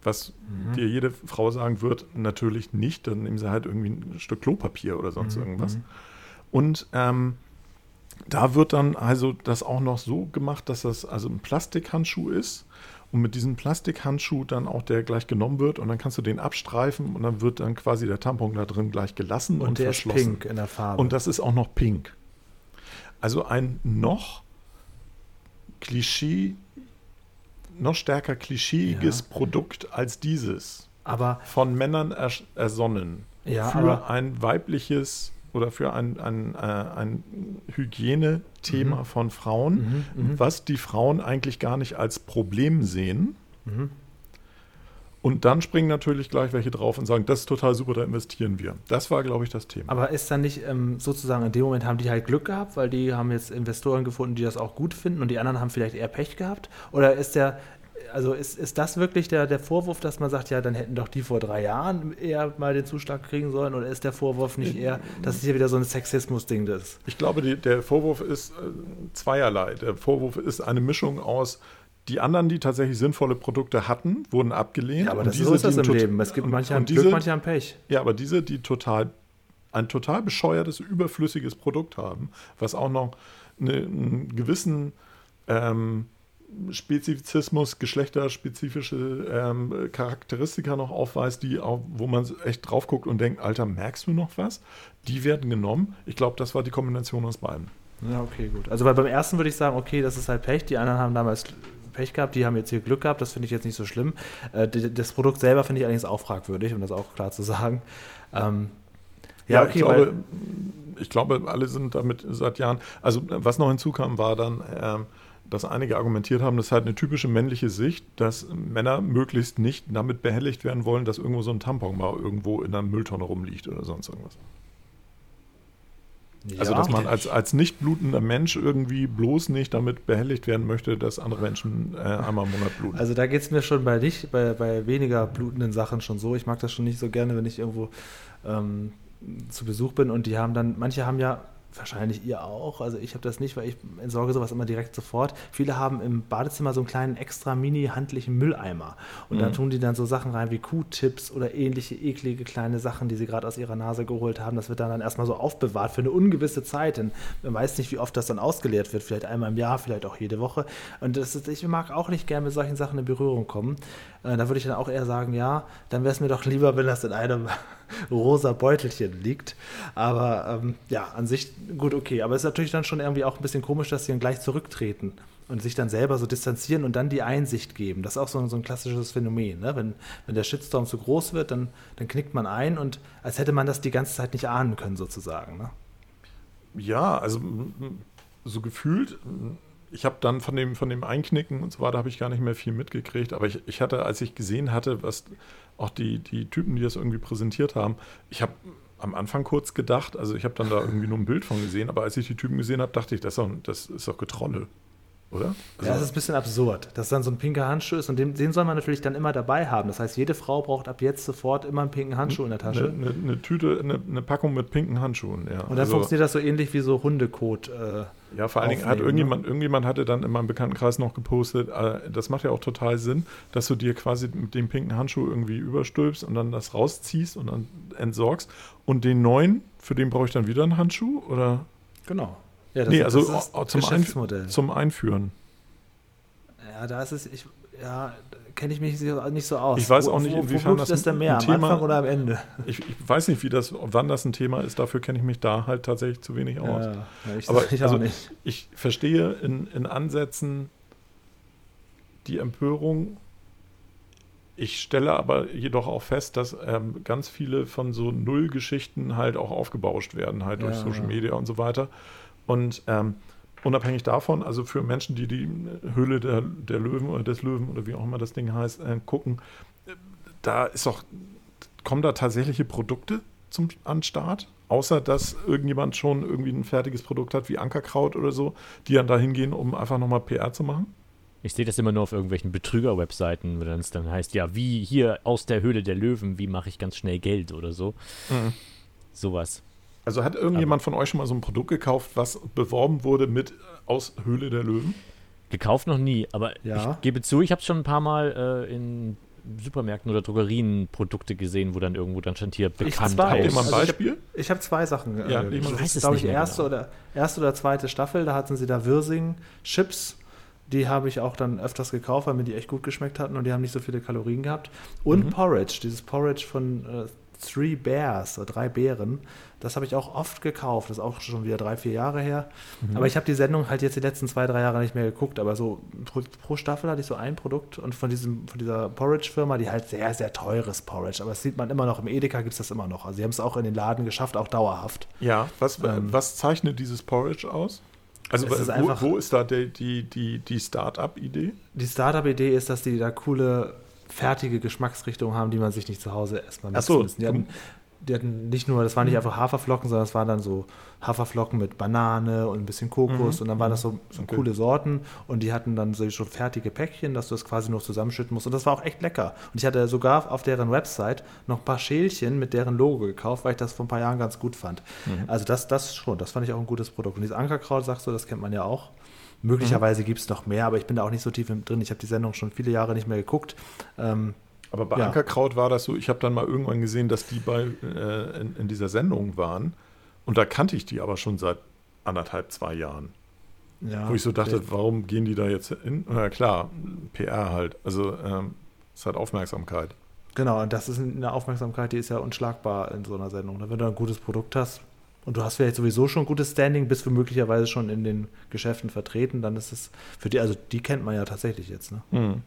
Was dir jede Frau sagen wird, natürlich nicht. Dann nehmen sie halt irgendwie ein Stück Klopapier oder sonst irgendwas. Und ähm, da wird dann also das auch noch so gemacht, dass das also ein Plastikhandschuh ist und mit diesem Plastikhandschuh dann auch der gleich genommen wird und dann kannst du den abstreifen und dann wird dann quasi der Tampon da drin gleich gelassen und, Und der ist verschlossen. pink in der Farbe. Und das ist auch noch pink. Also ein noch Klischee, noch stärker klischeeiges Ja. Produkt als dieses. aber Von Männern ers ersonnen. Ja, für ein weibliches oder für ein, ein, äh, ein Hygienethema von Frauen, Mhm, mhm. was die Frauen eigentlich gar nicht als Problem sehen. Mhm. Und dann springen natürlich gleich welche drauf und sagen, das ist total super, da investieren wir. Das war, glaube ich, das Thema. Aber ist dann nicht ähm, sozusagen in dem Moment haben die halt Glück gehabt, weil die haben jetzt Investoren gefunden, die das auch gut finden und die anderen haben vielleicht eher Pech gehabt? Oder ist der, also ist, ist das wirklich der, der Vorwurf, dass man sagt, ja, dann hätten doch die vor drei Jahren eher mal den Zuschlag kriegen sollen? Oder ist der Vorwurf nicht eher, dass es hier wieder so ein Sexismus-Ding ist? Ich glaube, die, der Vorwurf ist äh, zweierlei. Der Vorwurf ist eine Mischung aus, die anderen, die tatsächlich sinnvolle Produkte hatten, wurden abgelehnt. Ja, aber Und das diese, ist das im Leben. Es gibt manche haben diese, Glück, manche haben Pech. Ja, aber diese, die total ein total bescheuertes, überflüssiges Produkt haben, was auch noch eine, einen gewissen ähm, Spezifismus, geschlechterspezifische ähm, Charakteristika noch aufweist, die auch, wo man echt drauf guckt und denkt, Alter, merkst du noch was? Die werden genommen. Ich glaube, das war die Kombination aus beiden. Ja, okay, gut. Also weil beim ersten würde ich sagen, okay, das ist halt Pech. Die anderen haben damals Pech gehabt, die haben jetzt hier Glück gehabt. Das finde ich jetzt nicht so schlimm. Äh, das Produkt selber finde ich allerdings auch fragwürdig, um das auch klar zu sagen. Ähm, ja, okay, ich, glaube, weil, ich glaube, alle sind damit seit Jahren. Also, was noch hinzukam, war dann, ähm, dass einige argumentiert haben, das ist halt eine typische männliche Sicht, dass Männer möglichst nicht damit behelligt werden wollen, dass irgendwo so ein Tampon mal irgendwo in einer Mülltonne rumliegt oder sonst irgendwas. Also, ja. dass man als, als nicht blutender Mensch irgendwie bloß nicht damit behelligt werden möchte, dass andere Menschen äh, einmal im Monat bluten. Also da geht es mir schon bei nicht, bei, bei weniger blutenden Sachen schon so. Ich mag das schon nicht so gerne, wenn ich irgendwo ähm, zu Besuch bin und die haben dann, manche haben ja, wahrscheinlich ihr auch, also ich habe das nicht, weil ich entsorge sowas immer direkt sofort. Viele haben im Badezimmer so einen kleinen extra mini handlichen Mülleimer und da Mhm. tun die dann so Sachen rein wie Q-Tips oder ähnliche eklige kleine Sachen, die sie gerade aus ihrer Nase geholt haben. Das wird dann, dann erstmal so aufbewahrt für eine ungewisse Zeit, denn man weiß nicht, wie oft das dann ausgeleert wird, vielleicht einmal im Jahr, vielleicht auch jede Woche. Und das ist, ich mag auch nicht gerne mit solchen Sachen in Berührung kommen. Äh, da würde ich dann auch eher sagen, ja, dann wäre es mir doch lieber, wenn das in einem rosa Beutelchen liegt. Aber ähm, ja, an sich gut, okay. Aber es ist natürlich dann schon irgendwie auch ein bisschen komisch, dass sie dann gleich zurücktreten und sich dann selber so distanzieren und dann die Einsicht geben. Das ist auch so, ein- so ein klassisches Phänomen. Ne? Wenn, wenn der Shitstorm zu groß wird, dann, dann knickt man ein und als hätte man das die ganze Zeit nicht ahnen können, sozusagen. Ne? Ja, also so gefühlt, ich habe dann von dem, von dem Einknicken und so weiter, habe ich gar nicht mehr viel mitgekriegt. Aber ich, ich hatte, als ich gesehen hatte, was auch die, die Typen, die das irgendwie präsentiert haben, ich habe am Anfang kurz gedacht, also ich habe dann da irgendwie nur ein Bild von gesehen, aber als ich die Typen gesehen habe, dachte ich, das ist doch, das ist doch Getrolle, oder? Also, Ja, das ist ein bisschen absurd, dass dann so ein pinker Handschuh ist und den, den soll man natürlich dann immer dabei haben. Das heißt, jede Frau braucht ab jetzt sofort immer einen pinken Handschuh in der Tasche. eine, eine, eine Tüte, eine, eine Packung mit pinken Handschuhen, ja. Und dann Also- funktioniert das so ähnlich wie so Hundekot. Äh, Ja, vor allen Dingen hat aufnehmen, irgendjemand, ne? irgendjemand hatte dann in meinem Bekanntenkreis noch gepostet, äh, das macht ja auch total Sinn, dass du dir quasi mit dem pinken Handschuh irgendwie überstülpst und dann das rausziehst und dann entsorgst. Und den neuen, für den brauche ich dann wieder einen Handschuh? Oder? genau. Ja, das nee, ist- also das ist oh, zum. Einf zum Einführen. Ja, da ist es, ich, ja, kenne ich mich nicht so aus. Ich weiß Wo- auch nicht, wo, inwiefern das das denn mehr, am Thema- Anfang oder am Ende? Ich, ich weiß nicht, wie das, wann das ein Thema ist, dafür kenne ich mich da halt tatsächlich zu wenig aus. Ja, ich, Aber ich also, nicht. Ich verstehe in, in Ansätzen die Empörung. Ich stelle aber jedoch auch fest, dass ähm, ganz viele von so Nullgeschichten halt auch aufgebauscht werden, halt durch Ja, Social ja. Media und so weiter. Und ähm, unabhängig davon, also für Menschen, die die Höhle der, der Löwen oder des Löwen oder wie auch immer das Ding heißt, äh, gucken, da ist doch, kommen da tatsächliche Produkte zum, an den Start? Außer, dass irgendjemand schon irgendwie ein fertiges Produkt hat, wie Ankerkraut oder so, die dann da hingehen, um einfach nochmal PR zu machen? Ich sehe das immer nur auf irgendwelchen Betrüger-Webseiten, wo dann es dann heißt, ja, wie hier aus der Höhle der Löwen, wie mache ich ganz schnell Geld oder so. Sowas. Also hat irgendjemand von euch schon mal so ein Produkt gekauft, was beworben wurde mit äh, aus Höhle der Löwen? Gekauft noch nie, aber Ja. ich gebe zu, ich habe schon ein paar Mal äh, in Supermärkten oder Drogerien Produkte gesehen, wo dann irgendwo dann stand hier bekannt zwei. Habt ein Also ich hab- Beispiel? Ich habe zwei Sachen. Ja, äh, ich das weiß ist, es glaube nicht ich, erste, genau. oder, erste oder zweite Staffel. Da hatten sie da Wirsing Chips. Die habe ich auch dann öfters gekauft, weil mir die echt gut geschmeckt hatten und die haben nicht so viele Kalorien gehabt. Und Mhm. Porridge, dieses Porridge von äh, Three Bears, oder drei Bären. Das habe ich auch oft gekauft. Das ist auch schon wieder drei, vier Jahre her. Mhm. Aber ich habe die Sendung halt jetzt die letzten zwei, drei Jahre nicht mehr geguckt. Aber so pro, pro Staffel hatte ich so ein Produkt und von, diesem, von dieser Porridge-Firma, die halt sehr, sehr teures Porridge. Aber das sieht man immer noch. Im Edeka gibt es das immer noch. Also sie haben es auch in den Laden geschafft, auch dauerhaft. Ja, was, Ähm. was zeichnet dieses Porridge aus? Also ist wo, einfach- wo ist da die, die, die, die Start-up-Idee? Die Startup-Idee ist, dass die da coole, fertige Geschmacksrichtungen haben, die man sich nicht zu Hause erstmal mixen so, müssen. Die hatten, die hatten nicht nur, das waren nicht einfach Haferflocken, sondern es waren dann so Haferflocken mit Banane und ein bisschen Kokos Mhm. und dann waren das so, so Okay. coole Sorten und die hatten dann so schon fertige Päckchen, dass du das quasi noch zusammenschütten musst und das war auch echt lecker. Und ich hatte sogar auf deren Website noch ein paar Schälchen mit deren Logo gekauft, weil ich das vor ein paar Jahren ganz gut fand. Also das, das schon, das fand ich auch ein gutes Produkt. Und dieses Ankerkraut, sagst du, das kennt man ja auch. Möglicherweise gibt es noch mehr, aber ich bin da auch nicht so tief drin. Ich habe die Sendung schon viele Jahre nicht mehr geguckt. Ähm, Aber bei Ja. Ankerkraut war das so, ich habe dann mal irgendwann gesehen, dass die bei, äh, in, in dieser Sendung waren. Und da kannte ich die aber schon seit anderthalb, zwei Jahren. ja, Wo ich so dachte, warum gehen die da jetzt hin? Na klar, PR halt. Also ähm, es hat Aufmerksamkeit. Genau, und das ist eine Aufmerksamkeit, die ist ja unschlagbar in so einer Sendung. ne? Wenn du ein gutes Produkt hast und du hast vielleicht sowieso schon ein gutes Standing, bist du möglicherweise schon in den Geschäften vertreten, dann ist es für die, also die kennt man ja tatsächlich jetzt. Ne?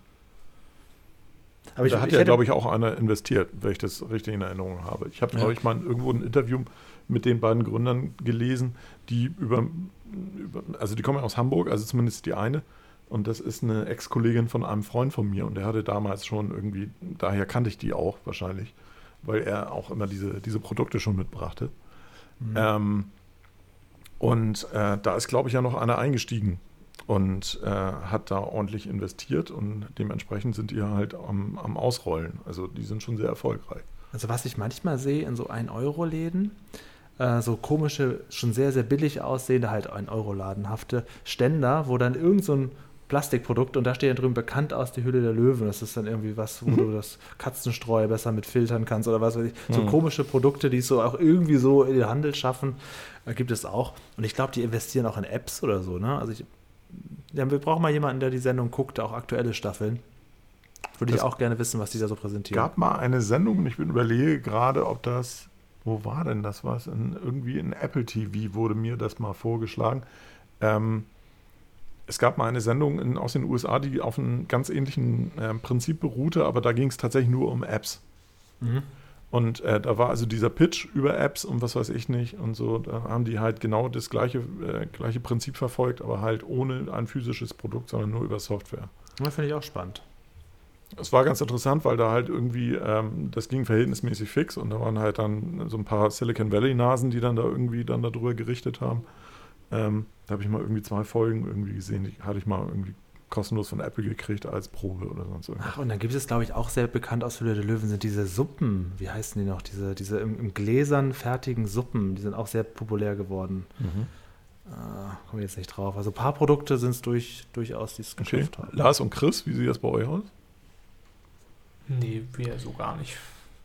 Aber da hat ich ja, glaube ich, auch einer investiert, wenn ich das richtig in Erinnerung habe. Ich habe, Ja. glaube ich, mal irgendwo ein Interview mit den beiden Gründern gelesen, die über, über, also die kommen ja aus Hamburg, also zumindest die eine. Und das ist eine Ex-Kollegin von einem Freund von mir und der hatte damals schon irgendwie, daher kannte ich die auch wahrscheinlich, weil er auch immer diese, diese Produkte schon mitbrachte. Mhm. Ähm, und äh, da ist, glaube ich, ja noch einer eingestiegen und äh, hat da ordentlich investiert und dementsprechend sind die halt am, am Ausrollen. Also die sind schon sehr erfolgreich. Also was ich manchmal sehe in so 1-Euro-Läden, äh, so komische, schon sehr, sehr billig aussehende, halt 1-Euro-ladenhafte Ständer, wo dann irgend so ein Plastikprodukt und da steht dann drüben bekannt aus die Hülle der Löwen. Das ist dann irgendwie was, wo du das Katzenstreu besser mit filtern kannst oder was weiß ich. So Mhm. komische Produkte, die es so auch irgendwie so in den Handel schaffen, äh, gibt es auch. Und ich glaube, die investieren auch in Apps oder so. Ne? Also ich, ja, wir brauchen mal jemanden, der die Sendung guckt, auch aktuelle Staffeln. Würde ich Das- auch gerne wissen, was die da so präsentieren. gab mal eine Sendung und ich bin überlege gerade, ob das, wo war denn das was? In, irgendwie in Apple TV wurde mir das mal vorgeschlagen. Ähm, es gab mal eine Sendung in, aus den USA, die auf einem ganz ähnlichen ähm, Prinzip beruhte, aber da ging es tatsächlich nur um Apps. Mhm. Und äh, da war also dieser Pitch über Apps und was weiß ich nicht und so. Da haben die halt genau das gleiche, äh, gleiche Prinzip verfolgt, aber halt ohne ein physisches Produkt, sondern nur über Software. Das finde ich auch spannend. Es war ganz interessant, weil da halt irgendwie, ähm, das ging verhältnismäßig fix und da waren halt dann so ein paar Silicon Valley-Nasen, die dann da irgendwie dann darüber gerichtet haben. Ähm, da habe ich mal irgendwie zwei Folgen irgendwie gesehen, die hatte ich mal irgendwie kostenlos von Apple gekriegt als Probe oder sonst irgendwas. Ach, und dann gibt es, glaube ich, auch sehr bekannt aus Höhle der Löwen sind diese Suppen. Wie heißen die noch? Diese, diese im, im Gläsern fertigen Suppen. Die sind auch sehr populär geworden. Äh, Komme ich jetzt nicht drauf. Also ein paar Produkte sind es durch, durchaus, die es Okay. geschafft haben. Lars und Chris, wie sieht das bei euch aus? Nee, wir so gar nicht.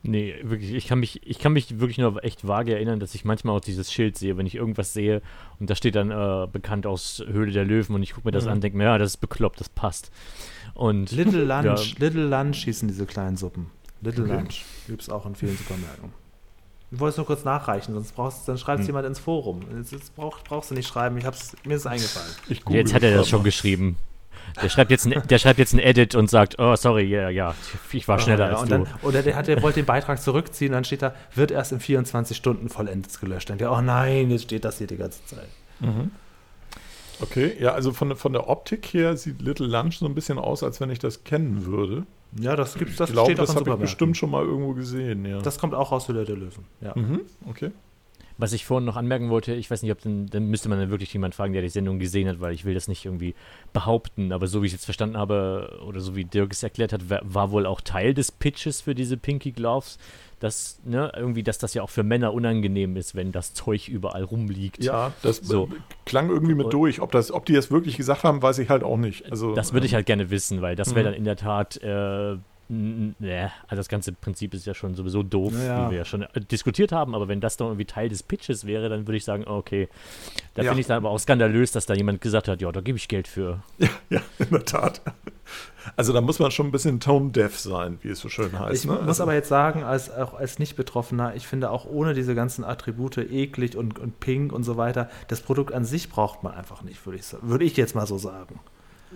Nee, wirklich, ich kann mich, ich kann mich wirklich nur echt vage erinnern, dass ich manchmal auch dieses Schild sehe, wenn ich irgendwas sehe und da steht dann äh, bekannt aus Höhle der Löwen und ich gucke mir das Mhm. an und denke mir, ja, das ist bekloppt, das passt. Und Little Lunch. Ja. Little Lunch hießen diese kleinen Suppen. Little Okay. Lunch. Gibt es auch in vielen Supermärkten. Ich wollte es nur kurz nachreichen, sonst brauchst, dann schreibt es Hm. jemand ins Forum. Jetzt, jetzt brauch, brauchst du nicht schreiben, ich hab's, mir ist es eingefallen. Jetzt hat er das schon geschrieben. Der schreibt jetzt ein, der schreibt jetzt ein Edit und sagt, oh, sorry, ja, ja, ich war schneller Ah, ja, als und du. dann, Oder der, hat, der wollte den Beitrag zurückziehen, dann steht da, wird erst in 24 Stunden vollendet gelöscht. Dann denkt er, oh nein, jetzt steht das hier die ganze Zeit. Mhm. Okay, ja, also von, von der Optik her sieht Little Lunch so ein bisschen aus, als wenn ich das kennen würde. Ja, das gibt's, das ich glaube, steht auch das habe ich bestimmt schon mal irgendwo gesehen, ja. Das kommt auch aus Höhle der Löwen. Ja. mhm, okay. Was ich vorhin noch anmerken wollte, ich weiß nicht, ob dann, dann müsste man dann wirklich jemand fragen, der die Sendung gesehen hat, weil ich will das nicht irgendwie behaupten, aber so wie ich es jetzt verstanden habe oder so wie Dirk es erklärt hat, war, wohl auch Teil des Pitches für diese Pinky Gloves, dass, ne, irgendwie, dass das ja auch für Männer unangenehm ist, wenn das Zeug überall rumliegt. Ja, das So. klang irgendwie mit durch. Ob, das, ob die das wirklich gesagt haben, weiß ich halt auch nicht. Also, Das würde ich ähm, halt gerne wissen, weil das wäre Mhm. dann in der Tat, äh, also das ganze Prinzip ist ja schon sowieso doof, Naja. wie wir ja schon äh, diskutiert haben, aber wenn das dann irgendwie Teil des Pitches wäre, dann würde ich sagen, okay. Da Ja. finde ich es dann aber auch skandalös, dass da jemand gesagt hat, ja, da gebe ich Geld für. Ja, in der Tat. Also da muss man schon ein bisschen tone-deaf sein, wie es so schön heißt. Ich ne? muss also, aber jetzt sagen, als, auch als Nicht-Betroffener, ich finde auch ohne diese ganzen Attribute eklig und, und pink und so weiter, das Produkt an sich braucht man einfach nicht, würde ich, würde ich jetzt mal so sagen.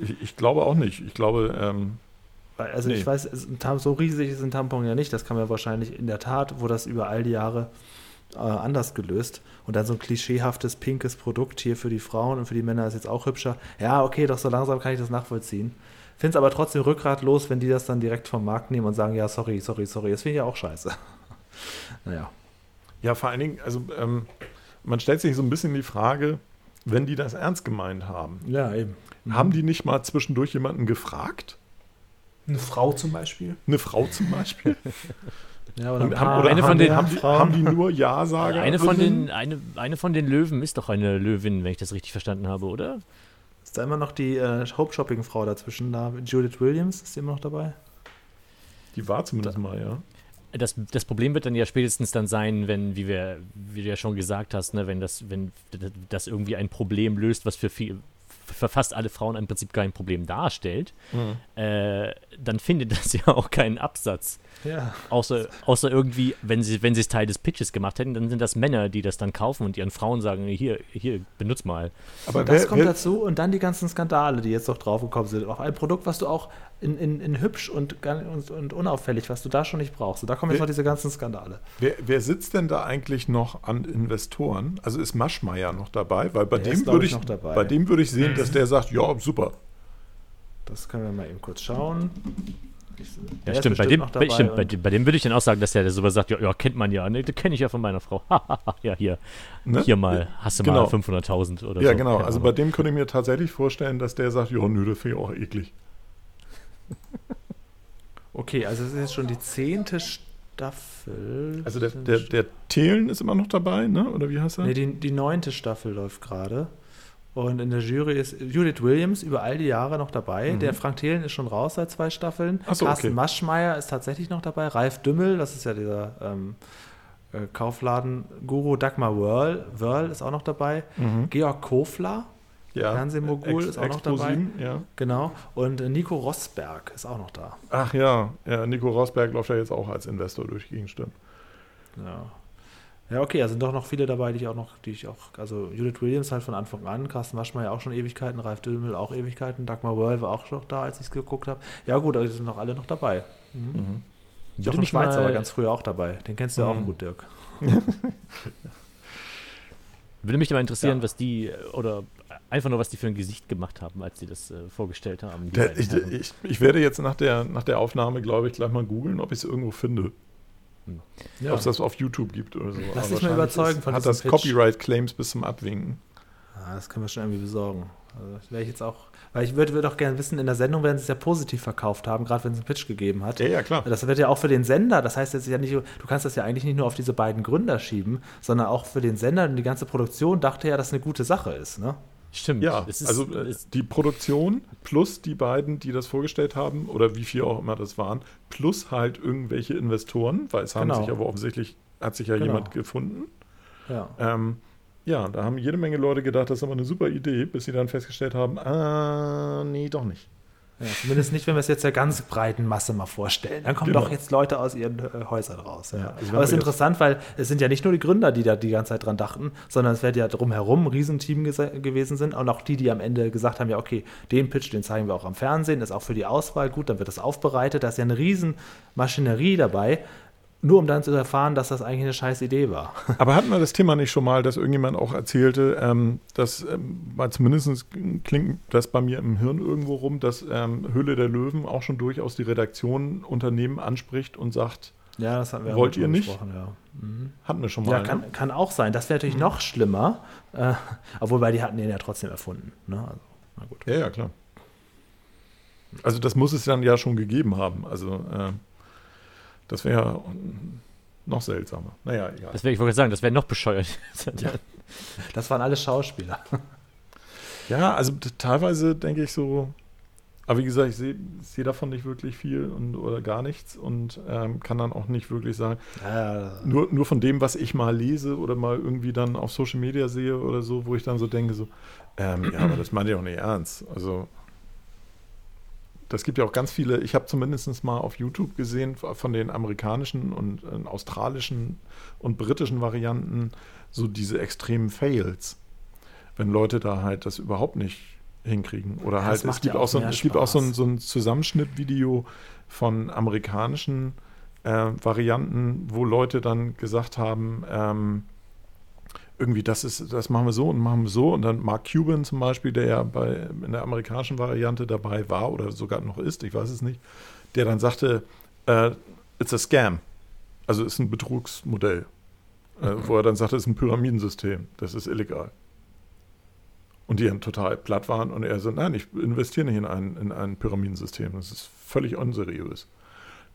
ich, ich glaube auch nicht. Ich glaube, ähm, Also Nee. ich weiß, es so riesig ist ein Tampon ja nicht, das kann man wahrscheinlich in der Tat, wo das über all die Jahre äh, anders gelöst. Und dann so ein klischeehaftes pinkes Produkt hier für die Frauen und für die Männer ist jetzt auch hübscher. Ja, okay, doch so langsam kann ich das nachvollziehen. Finde es aber trotzdem rückgratlos, wenn die das dann direkt vom Markt nehmen und sagen, ja, sorry, sorry, sorry. Das finde ich ja auch scheiße. naja. Ja, vor allen Dingen, also ähm, man stellt sich so ein bisschen die Frage, wenn die das ernst gemeint haben, Ja, eben. haben die nicht mal zwischendurch jemanden gefragt? Eine Frau zum Beispiel. Eine Frau zum Beispiel? Ja, oder Und haben, paar- oder eine haben, von die, den haben, die, Frauen. haben die nur Ja-Sager? Eine von, den, eine, eine von den Löwen ist doch eine Löwin, wenn ich das richtig verstanden habe, oder? Ist da immer noch die äh, Hope-Shopping-Frau dazwischen? Da, Judith Williams, ist die immer noch dabei? Die war zumindest mal, ja. Das, das Problem wird dann ja spätestens dann sein, wenn, wie wir, wie du ja schon gesagt hast, ne, wenn das, wenn das irgendwie ein Problem löst, was für viel, für fast alle Frauen im Prinzip kein Problem darstellt, äh, dann findet das ja auch keinen Absatz. Ja. Außer, außer irgendwie, wenn sie, wenn sie es Teil des Pitches gemacht hätten, dann sind das Männer, die das dann kaufen und ihren Frauen sagen, hier, hier, benutz mal. Aber Das wer, kommt wer, dazu und dann die ganzen Skandale, die jetzt noch draufgekommen sind. Auch ein Produkt, was du auch in, in, in hübsch und, und, und unauffällig, was du da schon nicht brauchst. Und da kommen jetzt Wer- noch diese ganzen Skandale. wer, wer sitzt denn da eigentlich noch an Investoren? Also ist Maschmeyer noch dabei? Weil bei Der ist, dem würde ich, ich, noch dabei. bei dem würde ich sehen, dass der sagt, ja, super. Das können wir mal eben kurz schauen. Der Ja, stimmt, bei dem, noch bei, stimmt bei, bei dem würde ich dann auch sagen, dass der sowas sagt, ja, ja kennt man ja, ne, das kenne ich ja von meiner Frau. ja, hier, Ne? hier mal, hast du Genau. mal 500.000 oder so. Ja, genau. Also bei dem könnte ich mir tatsächlich vorstellen, dass der sagt, ja, nö, das finde ich auch eklig. Okay, also es ist jetzt schon die zehnte Staffel. Also der, der, der Thelen ist immer noch dabei, ne? Oder wie heißt er? Nee, die, die neunte Staffel läuft gerade. Und in der Jury ist Judith Williams über all die Jahre noch dabei. Der Frank Thelen ist schon raus seit zwei Staffeln. Mhm. Ach so, Carsten okay. Maschmeyer ist tatsächlich noch dabei. Ralf Dümmel, das ist ja dieser ähm, äh, Kaufladen-Guru. Dagmar Wörl, Wörl ist auch noch dabei. Mhm. Georg Kofler, ja. Fernsehmogul ist auch noch dabei. Expo7, Ja. genau. Und äh, Nico Rosberg ist auch noch da. Ach ja, ja, Nico Rosberg läuft ja jetzt auch als Investor durch die Gegend, stimmt. Ja. Ja, okay, also sind doch noch viele dabei, die ich auch noch, die ich auch, also Judith Williams halt von Anfang an, Carsten Waschmeier auch schon Ewigkeiten, Ralf Dümmel auch Ewigkeiten, Dagmar Wörl war auch noch da, als ich es geguckt habe. Ja gut, also die sind noch alle noch dabei. Mhm. Würde Jochen Schweizer war ganz früher auch dabei. Den kennst du ja auch Mhm. gut, Dirk. Würde mich mal interessieren, Ja. was die, oder einfach nur, was die für ein Gesicht gemacht haben, als sie das äh, vorgestellt haben. Der, ich, ich, ich werde jetzt nach der, nach der Aufnahme, glaube ich, gleich mal googeln, ob ich es irgendwo finde. Ja. Ob es das auf YouTube gibt oder so. Lass dich mal überzeugen ist, von Hat das. Copyright-Claims bis zum Abwinken. Ah, das können wir schon irgendwie besorgen. Also wäre ich jetzt auch, weil ich würde, würde auch gerne wissen, in der Sendung werden sie es ja positiv verkauft haben, gerade wenn es einen Pitch gegeben hat. Ja, ja, klar. Das wird ja auch für den Sender, das heißt jetzt ja nicht, du kannst das ja eigentlich nicht nur auf diese beiden Gründer schieben, sondern auch für den Sender und die ganze Produktion dachte ja, dass eine gute Sache ist, ne? Stimmt. Ja, ist, also äh, die Produktion plus die beiden, die das vorgestellt haben, oder wie viel auch immer das waren, plus halt irgendwelche Investoren, weil es haben Genau. sich aber offensichtlich, hat sich ja Genau. jemand gefunden. Ja. Ähm, ja, da haben jede Menge Leute gedacht, das ist aber eine super Idee, bis sie dann festgestellt haben, ah, nee, doch nicht. Ja. Zumindest nicht, wenn wir es jetzt der ganz breiten Masse mal vorstellen. Dann kommen Genau. doch jetzt Leute aus ihren äh, Häusern raus. Ja. Also aber es ist interessant, weil es sind ja nicht nur die Gründer, die da die ganze Zeit dran dachten, sondern es wird ja drumherum ein Riesenteam gewesen sind und auch die, die am Ende gesagt haben, ja okay, den Pitch, den zeigen wir auch am Fernsehen, ist auch für die Auswahl gut, dann wird das aufbereitet, da ist ja eine Riesenmaschinerie dabei, nur um dann zu erfahren, dass das eigentlich eine scheiß Idee war. Aber hatten wir das Thema nicht schon mal, dass irgendjemand auch erzählte, ähm, dass, ähm, zumindest klingt das bei mir im Hirn irgendwo rum, dass ähm, Höhle der Löwen auch schon durchaus die Redaktion Unternehmen anspricht und sagt, Ja, das hatten wir Wollt ihr nicht? Ja. Mhm. hatten wir schon mal. Ja, ne? kann, kann auch sein. Das wäre natürlich noch schlimmer. Äh, obwohl, weil die hatten den ja trotzdem erfunden. Ne? Also, na gut. Ja, ja, klar. Also das muss es dann ja schon gegeben haben. Also äh, das wäre noch seltsamer. Naja, egal. das wär, ich wollte sagen, das wäre noch bescheuert. Das waren alle Schauspieler. Ja, also teilweise denke ich so, aber wie gesagt, ich sehe seh davon nicht wirklich viel und, oder gar nichts und ähm, kann dann auch nicht wirklich sagen, Ja, nur, nur von dem, was ich mal lese oder mal irgendwie dann auf Social Media sehe oder so, wo ich dann so denke, so, ähm, ja, aber das meine ich auch nicht ernst. Also das gibt ja auch ganz viele, ich habe zumindest mal auf YouTube gesehen von den amerikanischen und äh, australischen und britischen Varianten so diese extremen Fails, wenn Leute da halt das überhaupt nicht hinkriegen. Oder halt, es gibt ja auch, so, mehr es gibt auch so ein, so ein Zusammenschnittvideo von amerikanischen äh, Varianten, wo Leute dann gesagt haben, ähm, irgendwie, das ist, das machen wir so und machen wir so. Und dann Mark Cuban zum Beispiel, der ja bei, in der amerikanischen Variante dabei war oder sogar noch ist, ich weiß es nicht, der dann sagte, äh, it's a scam. Also ist ein Betrugsmodell. äh, wo er dann sagte, das ist ein Pyramidensystem, das ist illegal. Und die dann total platt waren und er so, nein, ich investiere nicht in ein, in ein Pyramidensystem, das ist völlig unseriös.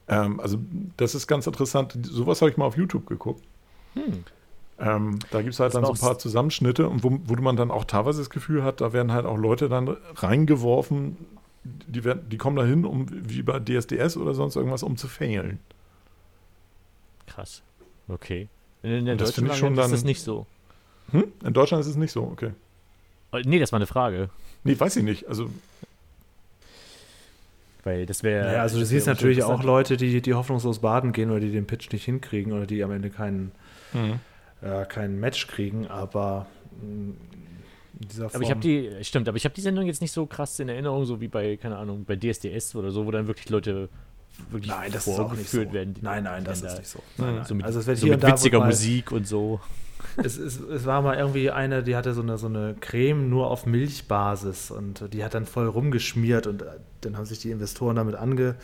Ähm, also das ist ganz interessant, sowas habe ich mal auf YouTube geguckt. Hm. Ähm, da gibt es halt Das dann so ein paar Zusammenschnitte und wo, wo man dann auch teilweise das Gefühl hat, da werden halt auch Leute dann reingeworfen, die, werden, die kommen da hin, um wie bei DSDS oder sonst irgendwas, um zu failen. Krass. Okay. In, in der Das deutschen finde ich schon Variante ist das dann- nicht so. Hm? In Deutschland ist es nicht so, okay. Oh, Nee, das war eine Frage. Nee, weiß ich nicht. Also, Weil das wäre. Naja, also du das siehst natürlich auch. Leute, die, die hoffnungslos baden gehen oder die den Pitch nicht hinkriegen oder die am Ende keinen, äh, kein Match kriegen, aber mh, in dieser Form. Aber ich habe die, stimmt, aber ich habe die Sendung jetzt nicht so krass in Erinnerung, so wie bei, keine Ahnung, bei DSDS oder so, wo dann wirklich Leute wirklich Nein, das nicht so. vorgeführt werden. die- Nein, nein, das ist nicht so. Nein, nein. So mit, also es wird so hier mit witziger mal, Musik und so. Es, es, es war mal irgendwie eine, die hatte so eine, so eine Creme nur auf Milchbasis und die hat dann voll rumgeschmiert und äh, dann haben sich die Investoren damit ange,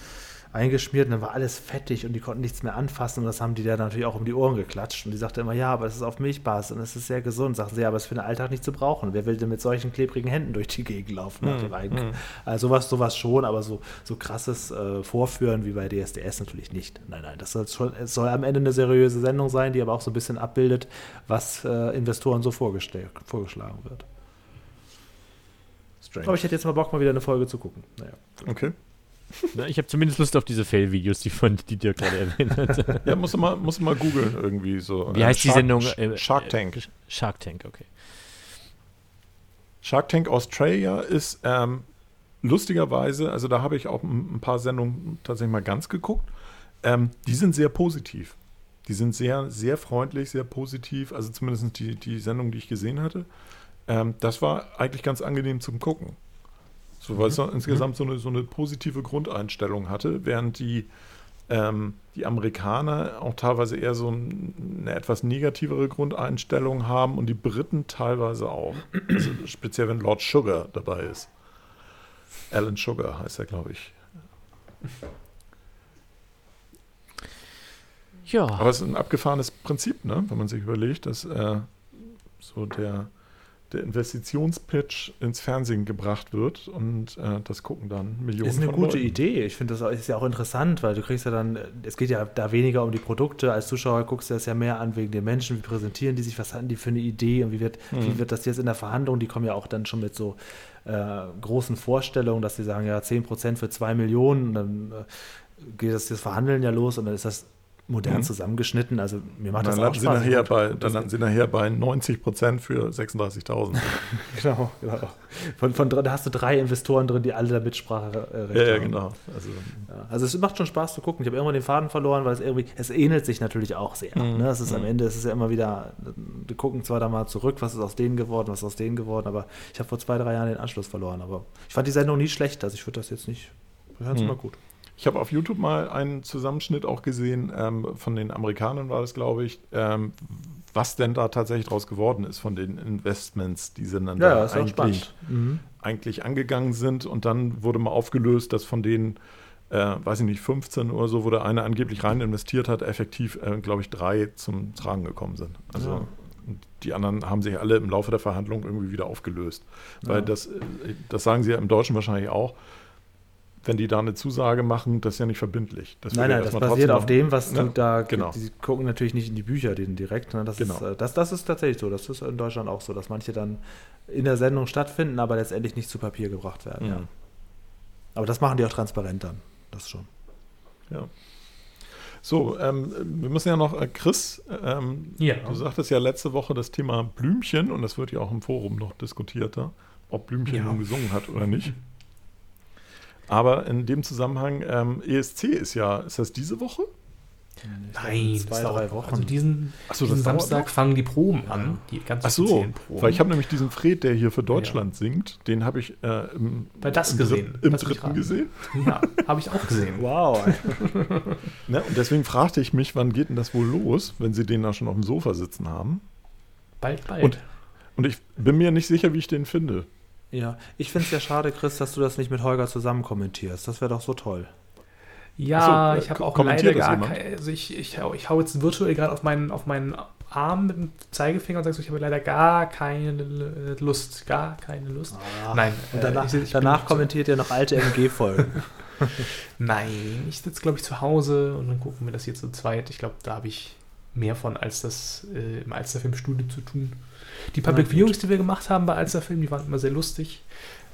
eingeschmiert und dann war alles fettig und die konnten nichts mehr anfassen und das haben die da natürlich auch um die Ohren geklatscht und die sagte immer, ja, aber es ist auf Milchbasis und es ist sehr gesund. Sagen sie, ja, aber es ist für den Alltag nicht zu brauchen. Wer will denn mit solchen klebrigen Händen durch die Gegend laufen nach dem Eink? Also sowas, sowas schon, aber so, so krasses äh, Vorführen wie bei DSDS natürlich nicht. Nein, nein, das soll schon, es soll am Ende eine seriöse Sendung sein, die aber auch so ein bisschen abbildet, was äh, Investoren so vorgeschlagen wird. strange. Aber ich hätte jetzt mal Bock, mal wieder eine Folge zu gucken. Naja. okay. Na, ich habe zumindest Lust auf diese Fail-Videos, die, von, die Dirk gerade erwähnt hat. Ja, mal, musst du mal googeln irgendwie so. Wie Äh, heißt die Shark- Sendung? Sh- Äh, Shark Tank. äh, Shark Tank, okay. Shark Tank Australia ist ähm, lustigerweise, also da habe ich auch ein, ein paar Sendungen tatsächlich mal ganz geguckt. Ähm, die sind sehr positiv. Die sind sehr, sehr freundlich, sehr positiv. Also zumindest die, die Sendung, die ich gesehen hatte. Ähm, das war eigentlich ganz angenehm zum Gucken. So, weil es so insgesamt so eine, so eine positive Grundeinstellung hatte, während die, ähm, die Amerikaner auch teilweise eher so ein, eine etwas negativere Grundeinstellung haben und die Briten teilweise auch. Also speziell, wenn Lord Sugar dabei ist. Alan Sugar heißt er, glaube ich. Ja, Aber es ist ein abgefahrenes Prinzip, ne? wenn man sich überlegt, dass äh, so der, der Investitionspitch ins Fernsehen gebracht wird und äh, das gucken dann Millionen Ist eine von gute Leuten. Idee. Ich finde, das ist ja auch interessant, weil du kriegst ja dann, es geht ja da weniger um die Produkte. Als Zuschauer guckst du das ja mehr an wegen den Menschen. Wie präsentieren die sich? Was hatten die für eine Idee? Und wie wird, wie wird das jetzt in der Verhandlung? Die kommen ja auch dann schon mit so äh, großen Vorstellungen, dass sie sagen, ja, 10% für 2 Millionen. Und dann äh, geht das, das Verhandeln ja los und dann ist das modern Mhm. zusammengeschnitten. Also mir macht Dann das auch landen, sie Spaß. nachher bei, dann landen sie nachher bei 90 Prozent für 36.000. Genau, genau. Von, von, da hast du drei Investoren drin, die alle da Mitsprache äh, ja, ja, genau. Also, Ja, also es macht schon Spaß zu gucken. Ich habe irgendwann den Faden verloren, weil es irgendwie, es ähnelt sich natürlich auch sehr. Mhm. Ne? Es ist am Ende, es ist ja immer wieder, wir gucken zwar da mal zurück, was ist aus denen geworden, was ist aus denen geworden, aber ich habe vor zwei, drei Jahren den Anschluss verloren. Aber ich fand die Sendung nie schlecht, also ich würde das jetzt nicht, wir hören es Mhm. immer gut. Ich habe auf YouTube mal einen Zusammenschnitt auch gesehen, ähm, von den Amerikanern war das, glaube ich, ähm, was denn da tatsächlich draus geworden ist von den Investments, die sie dann da eigentlich, Mhm. eigentlich angegangen sind. Und dann wurde mal aufgelöst, dass von denen, äh, weiß ich nicht, 15 oder so, wo der eine angeblich rein investiert hat, effektiv, äh, glaube ich, drei zum Tragen gekommen sind. Also Ja. die anderen haben sich alle im Laufe der Verhandlung irgendwie wieder aufgelöst. Weil Ja. das, äh, das sagen sie ja im Deutschen wahrscheinlich auch. Wenn die da eine Zusage machen, das ist ja nicht verbindlich. Das Nein, wird ja nein, das basiert auf dem, was du ne? da, Genau. die gucken natürlich nicht in die Bücher den direkt. Ne? Das, Genau. ist, äh, das, das ist tatsächlich so. Das ist in Deutschland auch so, dass manche dann in der Sendung stattfinden, aber letztendlich nicht zu Papier gebracht werden. Mhm. Ja. Aber das machen die auch transparent dann. Das schon. Ja. So, ähm, wir müssen ja noch, äh, Chris, ähm, Ja. du sagtest ja letzte Woche das Thema Blümchen und das wird ja auch im Forum noch diskutierter, ob Blümchen Ja. nun gesungen hat oder nicht. Aber in dem Zusammenhang, ähm, ESC ist ja, ist das diese Woche? Nein, zwei, das drei Wochen. Also diesen, so, diesen das Samstag fangen die Proben an, die ganz Ach so, weil ich habe nämlich diesen Fred, der hier für Deutschland singt, den habe ich äh, im, Bei das im, gesehen. Dritten- im mich dritten gesehen. ja, habe ich auch gesehen. Wow. Ne? Und deswegen fragte ich mich, wann geht denn das wohl los, wenn sie den da schon auf dem Sofa sitzen haben? Bald, bald. Und- Und ich bin mir nicht sicher, wie ich den finde. Ja, ich finde es ja schade, Chris, dass du das nicht mit Holger zusammen kommentierst. Das wäre doch so toll. ja, so, äh, ich habe auch leider gar keine. Also ich, ich, hau- ich hau jetzt virtuell gerade auf meinen, auf meinen Arm mit dem Zeigefinger und sagst, ich habe leider gar keine Lust, gar keine Lust. Ah, Nein, Und äh, danach, ich- ich bin danach kommentiert ihr noch alte MG-Folgen. Nein, ich sitze, glaube ich, zu Hause und dann gucken wir das hier zu zweit. Ich glaube, da habe ich mehr von, als das äh, im Alsterfilmstudio zu tun. Die Public gut. Viewings, die wir gemacht haben bei Alsterfilm, die waren immer sehr lustig.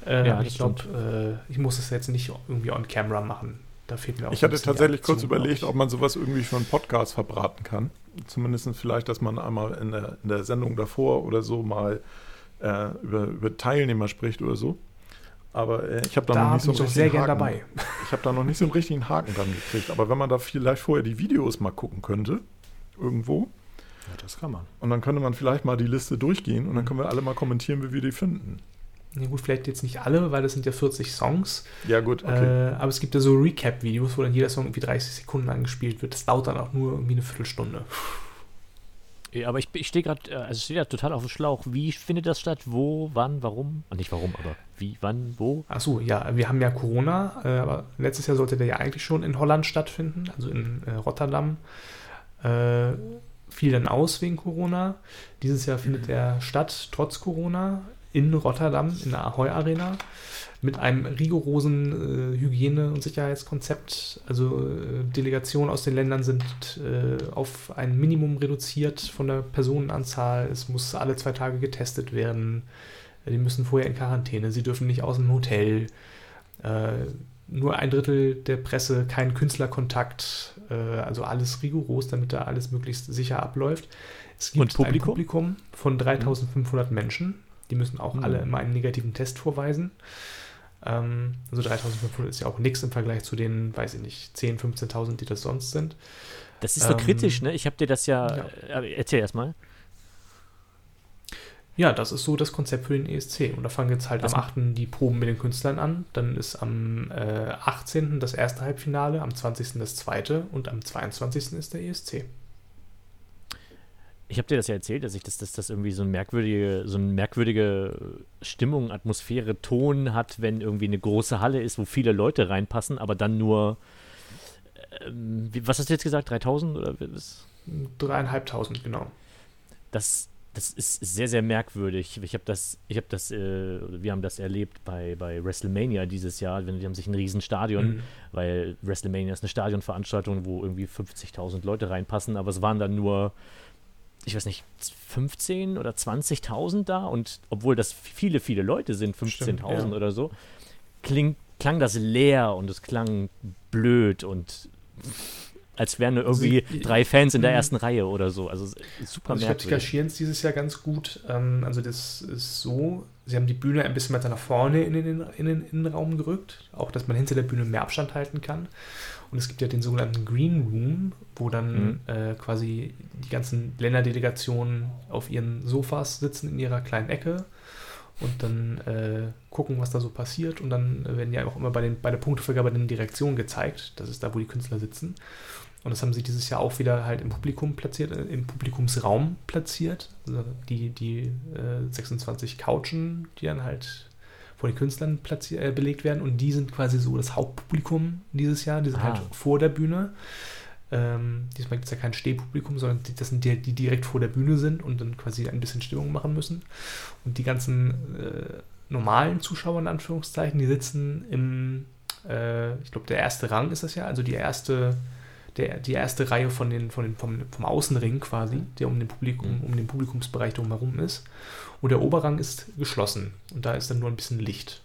Äh, Ja, ich glaube, äh, ich muss das jetzt nicht irgendwie on camera machen. Da fehlt mir auch Ich hatte tatsächlich kurz überlegt, ob man sowas irgendwie für einen Podcast verbraten kann. Zumindest vielleicht, dass man einmal in der, in der Sendung davor oder so mal äh, über, über Teilnehmer spricht oder so. Aber äh, ich habe da, Da noch nicht so einen richtigen gern Haken. dabei. Ich habe da noch nicht so einen richtigen Haken dran gekriegt. Aber wenn man da vielleicht vorher die Videos mal gucken könnte, irgendwo, Ja, das kann man. und dann könnte man vielleicht mal die Liste durchgehen und dann können wir alle mal kommentieren, wie wir die finden. Ja gut, vielleicht jetzt nicht alle, weil das sind ja 40 Songs. Ja, gut, okay. Äh, aber es gibt ja so Recap-Videos, wo dann jeder Song irgendwie 30 Sekunden angespielt wird. Das dauert dann auch nur irgendwie eine Viertelstunde. Ja, aber ich, ich stehe gerade, also ich stehe da total auf dem Schlauch. Wie findet das statt? Wo, wann, warum? Ah, nicht warum, aber wie, wann, wo? Achso, ja, wir haben ja Corona, äh, aber letztes Jahr sollte der ja eigentlich schon in Holland stattfinden, also in äh, Rotterdam. Äh, fiel dann aus wegen Corona. Dieses Jahr findet er statt, trotz Corona, in Rotterdam, in der Ahoy Arena, mit einem rigorosen äh, Hygiene- und Sicherheitskonzept. Also äh, Delegationen aus den Ländern sind äh, auf ein Minimum reduziert von der Personenanzahl. Es muss alle zwei Tage getestet werden. Die müssen vorher in Quarantäne, sie dürfen nicht aus dem Hotel. Äh, nur ein Drittel der Presse, kein Künstlerkontakt, also alles rigoros, damit da alles möglichst sicher abläuft. Es gibt Publikum? ein Publikum von 3500 Menschen. Die müssen auch Mhm. alle immer einen negativen Test vorweisen. Ähm, also 3500 ist ja auch nichts im Vergleich zu den, weiß ich nicht, 10.000, 15.000, die das sonst sind. Das ist so Ähm, kritisch, ne? Ich habe dir das ja, ja. äh, erzähl erst mal. Ja, das ist so das Konzept für den ESC. Und da fangen jetzt halt Das- am 8. die Proben mit den Künstlern an. Dann ist am äh, 18. das erste Halbfinale, am 20. das zweite und am 22. ist der ESC. Ich habe dir das ja erzählt, dass ich das, dass das irgendwie so eine merkwürdige, so eine merkwürdige Stimmung, Atmosphäre, Ton hat, wenn irgendwie eine große Halle ist, wo viele Leute reinpassen, aber dann nur, ähm, was hast du jetzt gesagt, 3000 oder was? Dreieinhalbtausend, genau. Das, das ist sehr, sehr merkwürdig. Ich habe das, ich habe das, äh, wir haben das erlebt bei, bei WrestleMania dieses Jahr, die haben sich ein Riesenstadion, Mhm. weil WrestleMania ist eine Stadionveranstaltung, wo irgendwie 50.000 Leute reinpassen, aber es waren dann nur, ich weiß nicht, 15 oder 20.000 da und obwohl das viele, viele Leute sind, 15.000 Stimmt, ja. oder so, kling, klang das leer und es klang blöd und als wären nur irgendwie Also, drei Fans in der Mhm. ersten Reihe oder so. Also super Also ich glaube, sie kaschieren es dieses Jahr ganz gut. Ähm, also das ist so, sie haben die Bühne ein bisschen weiter nach vorne in den, in den Innenraum gerückt. Auch, dass man hinter der Bühne mehr Abstand halten kann. Und es gibt ja den sogenannten Green Room, wo dann Mhm. äh, quasi die ganzen Länderdelegationen auf ihren Sofas sitzen in ihrer kleinen Ecke und dann äh, gucken, was da so passiert. Und dann werden ja auch immer bei, den, bei der Punktevergabe den Direktionen gezeigt. Das ist da, wo die Künstler sitzen. Und das haben sie dieses Jahr auch wieder halt im Publikum platziert, äh, im Publikumsraum platziert. Also die, die äh, 26 Couchen, die dann halt von den Künstlern platziert, äh, belegt werden. Und die sind quasi so das Hauptpublikum dieses Jahr. Die sind Ah. halt vor der Bühne. Ähm, diesmal gibt es ja kein Stehpublikum, sondern die, das sind die, die direkt vor der Bühne sind und dann quasi ein bisschen Stimmung machen müssen. Und die ganzen äh, normalen Zuschauer in Anführungszeichen, die sitzen im, äh, ich glaube, der erste Rang ist das ja, also die erste, der, die erste Reihe von den, von den, vom, vom Außenring quasi, der um den Publikum, um den Publikumsbereich drumherum ist. Und der Oberrang ist geschlossen. Und da ist dann nur ein bisschen Licht.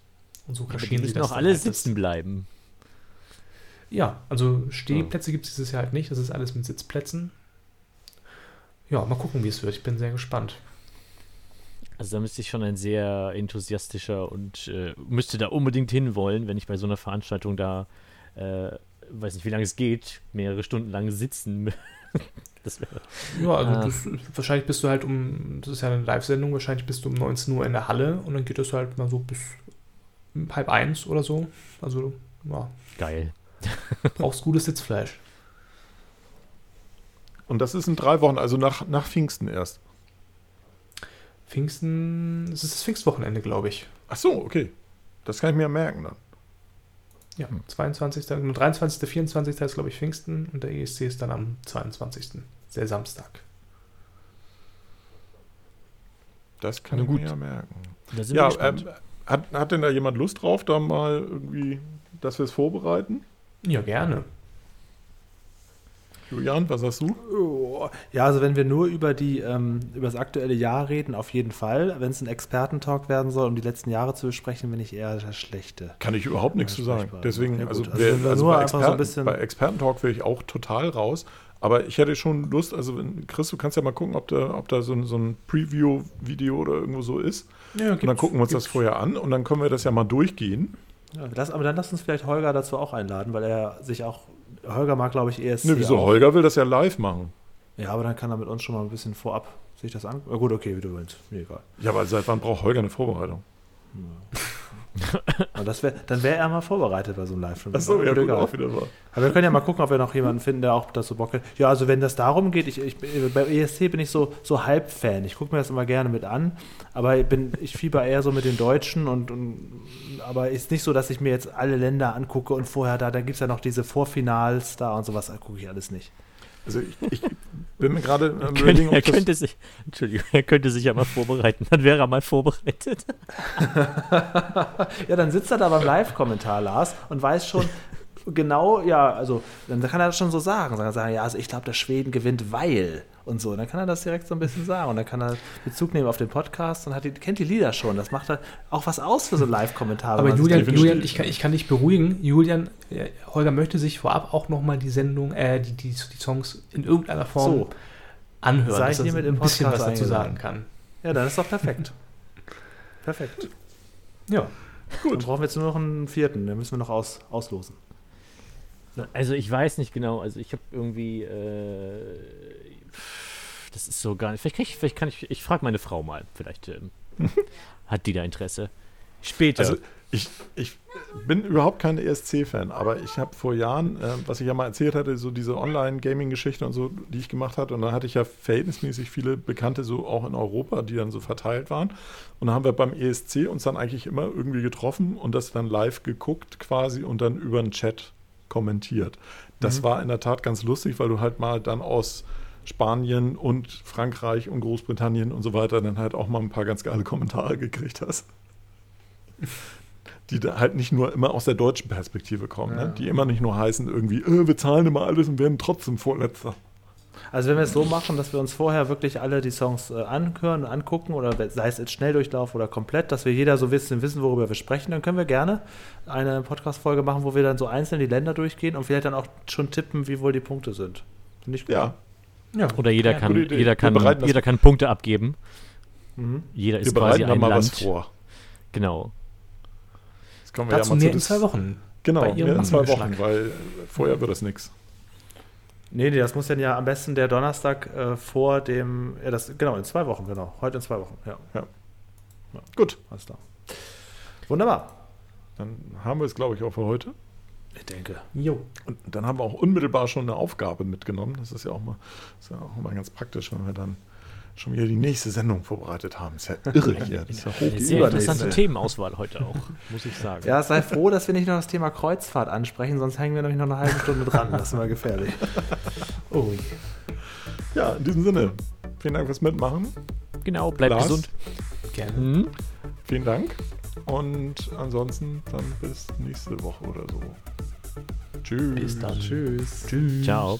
Und so kaschieren sie das. auch dann alle halt, sitzen bleiben. ja, also Stehplätze gibt es dieses Jahr halt nicht. Das ist alles mit Sitzplätzen. Ja, mal gucken, wie es wird. Ich bin sehr gespannt. Also da müsste ich schon ein sehr enthusiastischer und äh, müsste da unbedingt hinwollen, wenn ich bei so einer Veranstaltung da, äh, weiß nicht, wie lange es geht, mehrere Stunden lang sitzen. das wäre. Ja, also Ah. das, wahrscheinlich bist du halt um, das ist ja eine Live-Sendung, wahrscheinlich bist du um 19 Uhr in der Halle und dann geht das halt mal so bis halb eins oder so. Also, ja, Geil. brauchst gutes Sitzfleisch. Und das ist in drei Wochen, also nach, nach Pfingsten erst. Pfingsten, es ist das Pfingstwochenende, glaube ich. Ach so, okay. Das kann ich mir merken dann. Ja, 22. 23. 24. ist, glaube ich, Pfingsten und der ESC ist dann am 22. Der Samstag. Das kann Na gut. ich mir ja merken. ja, ähm, hat, hat denn da jemand Lust drauf, da mal irgendwie, dass wir es vorbereiten? Ja, gerne. Julian, was sagst du? Ja, also wenn wir nur über die ähm, über das aktuelle Jahr reden, auf jeden Fall. Wenn es ein Expertentalk werden soll, um die letzten Jahre zu besprechen, bin ich eher der Schlechte. Kann ich überhaupt nichts zu sagen. Deswegen, Ja, also, Also wer, also nur bei, so Experten, bisschen- bei Expertentalk wäre ich auch total raus. Aber ich hätte schon Lust, also Chris, du kannst ja mal gucken, ob da, ob da so ein, so ein Preview-Video oder irgendwo so ist. Ja, Und dann gucken wir uns das vorher an und dann können wir das ja mal durchgehen. Ja, das, aber dann lass uns vielleicht Holger dazu auch einladen, weil er sich auch. Holger mag, glaube ich, ESC. Ne, wieso? auch. Holger will das ja live machen. Ja, aber dann kann er mit uns schon mal ein bisschen vorab sich das an. Na gut, okay, wie du willst. Mir egal. Ja, aber seit wann braucht Holger eine Vorbereitung? Aber das wär, dann wäre er mal vorbereitet bei so einem Live-Film. Achso, ja, Gut, egal. auch wieder wahr. Aber wir können ja mal gucken, ob wir noch jemanden finden, der auch dazu Bock hat. Ja, also wenn das darum geht, ich, ich, bei ESC bin ich so, so Halbfan. Ich gucke mir das immer gerne mit an, aber ich, bin, ich fieber eher so mit den Deutschen und, und aber ist nicht so, dass ich mir jetzt alle Länder angucke und vorher da, da gibt es ja noch diese Vorfinals da und sowas, da gucke ich alles nicht. Also ich, ich bin mir gerade am Könnte, überlegen, ob er das, könnte sich, Entschuldigung, er könnte sich ja mal vorbereiten. Dann wäre er mal vorbereitet. Ja, dann sitzt er da beim Live-Kommentar, Lars, und weiß schon genau, ja, also dann kann er das schon so sagen. Sagen, sagen ja, also ich glaube, der Schweden gewinnt, weil und so. Und dann kann er das direkt so ein bisschen sagen. Und dann kann er Bezug nehmen auf den Podcast und hat die, kennt die Lieder schon. Das macht halt auch was aus für so Live-Kommentare. Aber Julian, Julian ich, kann, ich kann dich beruhigen. Julian, äh, Holger möchte sich vorab auch nochmal die Sendung, äh, die, die, die Songs in irgendeiner Form So. anhören, Sei dass er ein bisschen was Podcast dazu sagen kann. Ja, dann ist doch perfekt. perfekt. Ja. Dann brauchen wir jetzt nur noch einen vierten. Den müssen wir noch aus, auslosen. Also ich weiß nicht genau. Also ich habe irgendwie, äh, das ist so gar nicht. Vielleicht kann ich, vielleicht kann ich, ich frage meine Frau mal. Vielleicht ähm, hat die da Interesse. Später. Also ich, ich bin überhaupt kein ESC-Fan, aber ich habe vor Jahren, äh, was ich ja mal erzählt hatte, so diese Online-Gaming-Geschichte und so, die ich gemacht hatte, und da hatte ich ja verhältnismäßig viele Bekannte so auch in Europa, die dann so verteilt waren. Und da haben wir beim ESC uns dann eigentlich immer irgendwie getroffen und das dann live geguckt quasi und dann über den Chat kommentiert. Das war in der Tat ganz lustig, weil du halt mal dann aus Spanien und Frankreich und Großbritannien und so weiter dann halt auch mal ein paar ganz geile Kommentare gekriegt hast die da halt nicht nur immer aus der deutschen Perspektive kommen, Ja. ne? die immer nicht nur heißen irgendwie, äh, wir zahlen immer alles und werden trotzdem Vorletzter. Also wenn wir es so machen, dass wir uns vorher wirklich alle die Songs äh, anhören und angucken, oder sei es jetzt Schnelldurchlauf oder komplett, dass wir jeder so wissen, wissen, worüber wir sprechen, dann können wir gerne eine Podcast-Folge machen, wo wir dann so einzeln die Länder durchgehen und vielleicht dann auch schon tippen, wie wohl die Punkte sind. Finde ich gut. Ja, ja. Oder jeder Ja, kann, jeder Wir kann, jeder kann Punkte abgeben. Mhm. Jeder wir ist quasi bereiten da ein mal Land. was vor. Genau. Das können wir Dazu ja mal mehr zu in zwei Wochen. Genau, in zwei. Wochen, weil vorher wird das nichts. Nee, nee, das muss dann ja am besten der Donnerstag äh, vor dem, ja, das, genau, in zwei Wochen, genau. Heute in zwei Wochen, ja. Gut, Alles klar. Wunderbar. dann haben wir es, glaube ich, auch für heute. Ich denke. Jo. Und dann haben wir auch unmittelbar schon eine Aufgabe mitgenommen. Das ist ja auch mal, ist ja auch mal ganz praktisch, wenn wir dann schon wieder die nächste Sendung vorbereitet haben. Ist ja irre hier. Das ist ja hoch sehr interessante Themenauswahl heute auch, muss ich sagen. Ja, sei froh, dass wir nicht noch das Thema Kreuzfahrt ansprechen, sonst hängen wir nämlich noch eine halbe Stunde dran. Das ist immer gefährlich. Oh, Ja, in diesem Sinne, vielen Dank fürs Mitmachen. Genau, bleibt Lars? gesund. gerne. Mhm. Vielen Dank. Und ansonsten dann bis nächste Woche oder so. Tschüss. Bis dann. Tschüss. Tschüss. Ciao.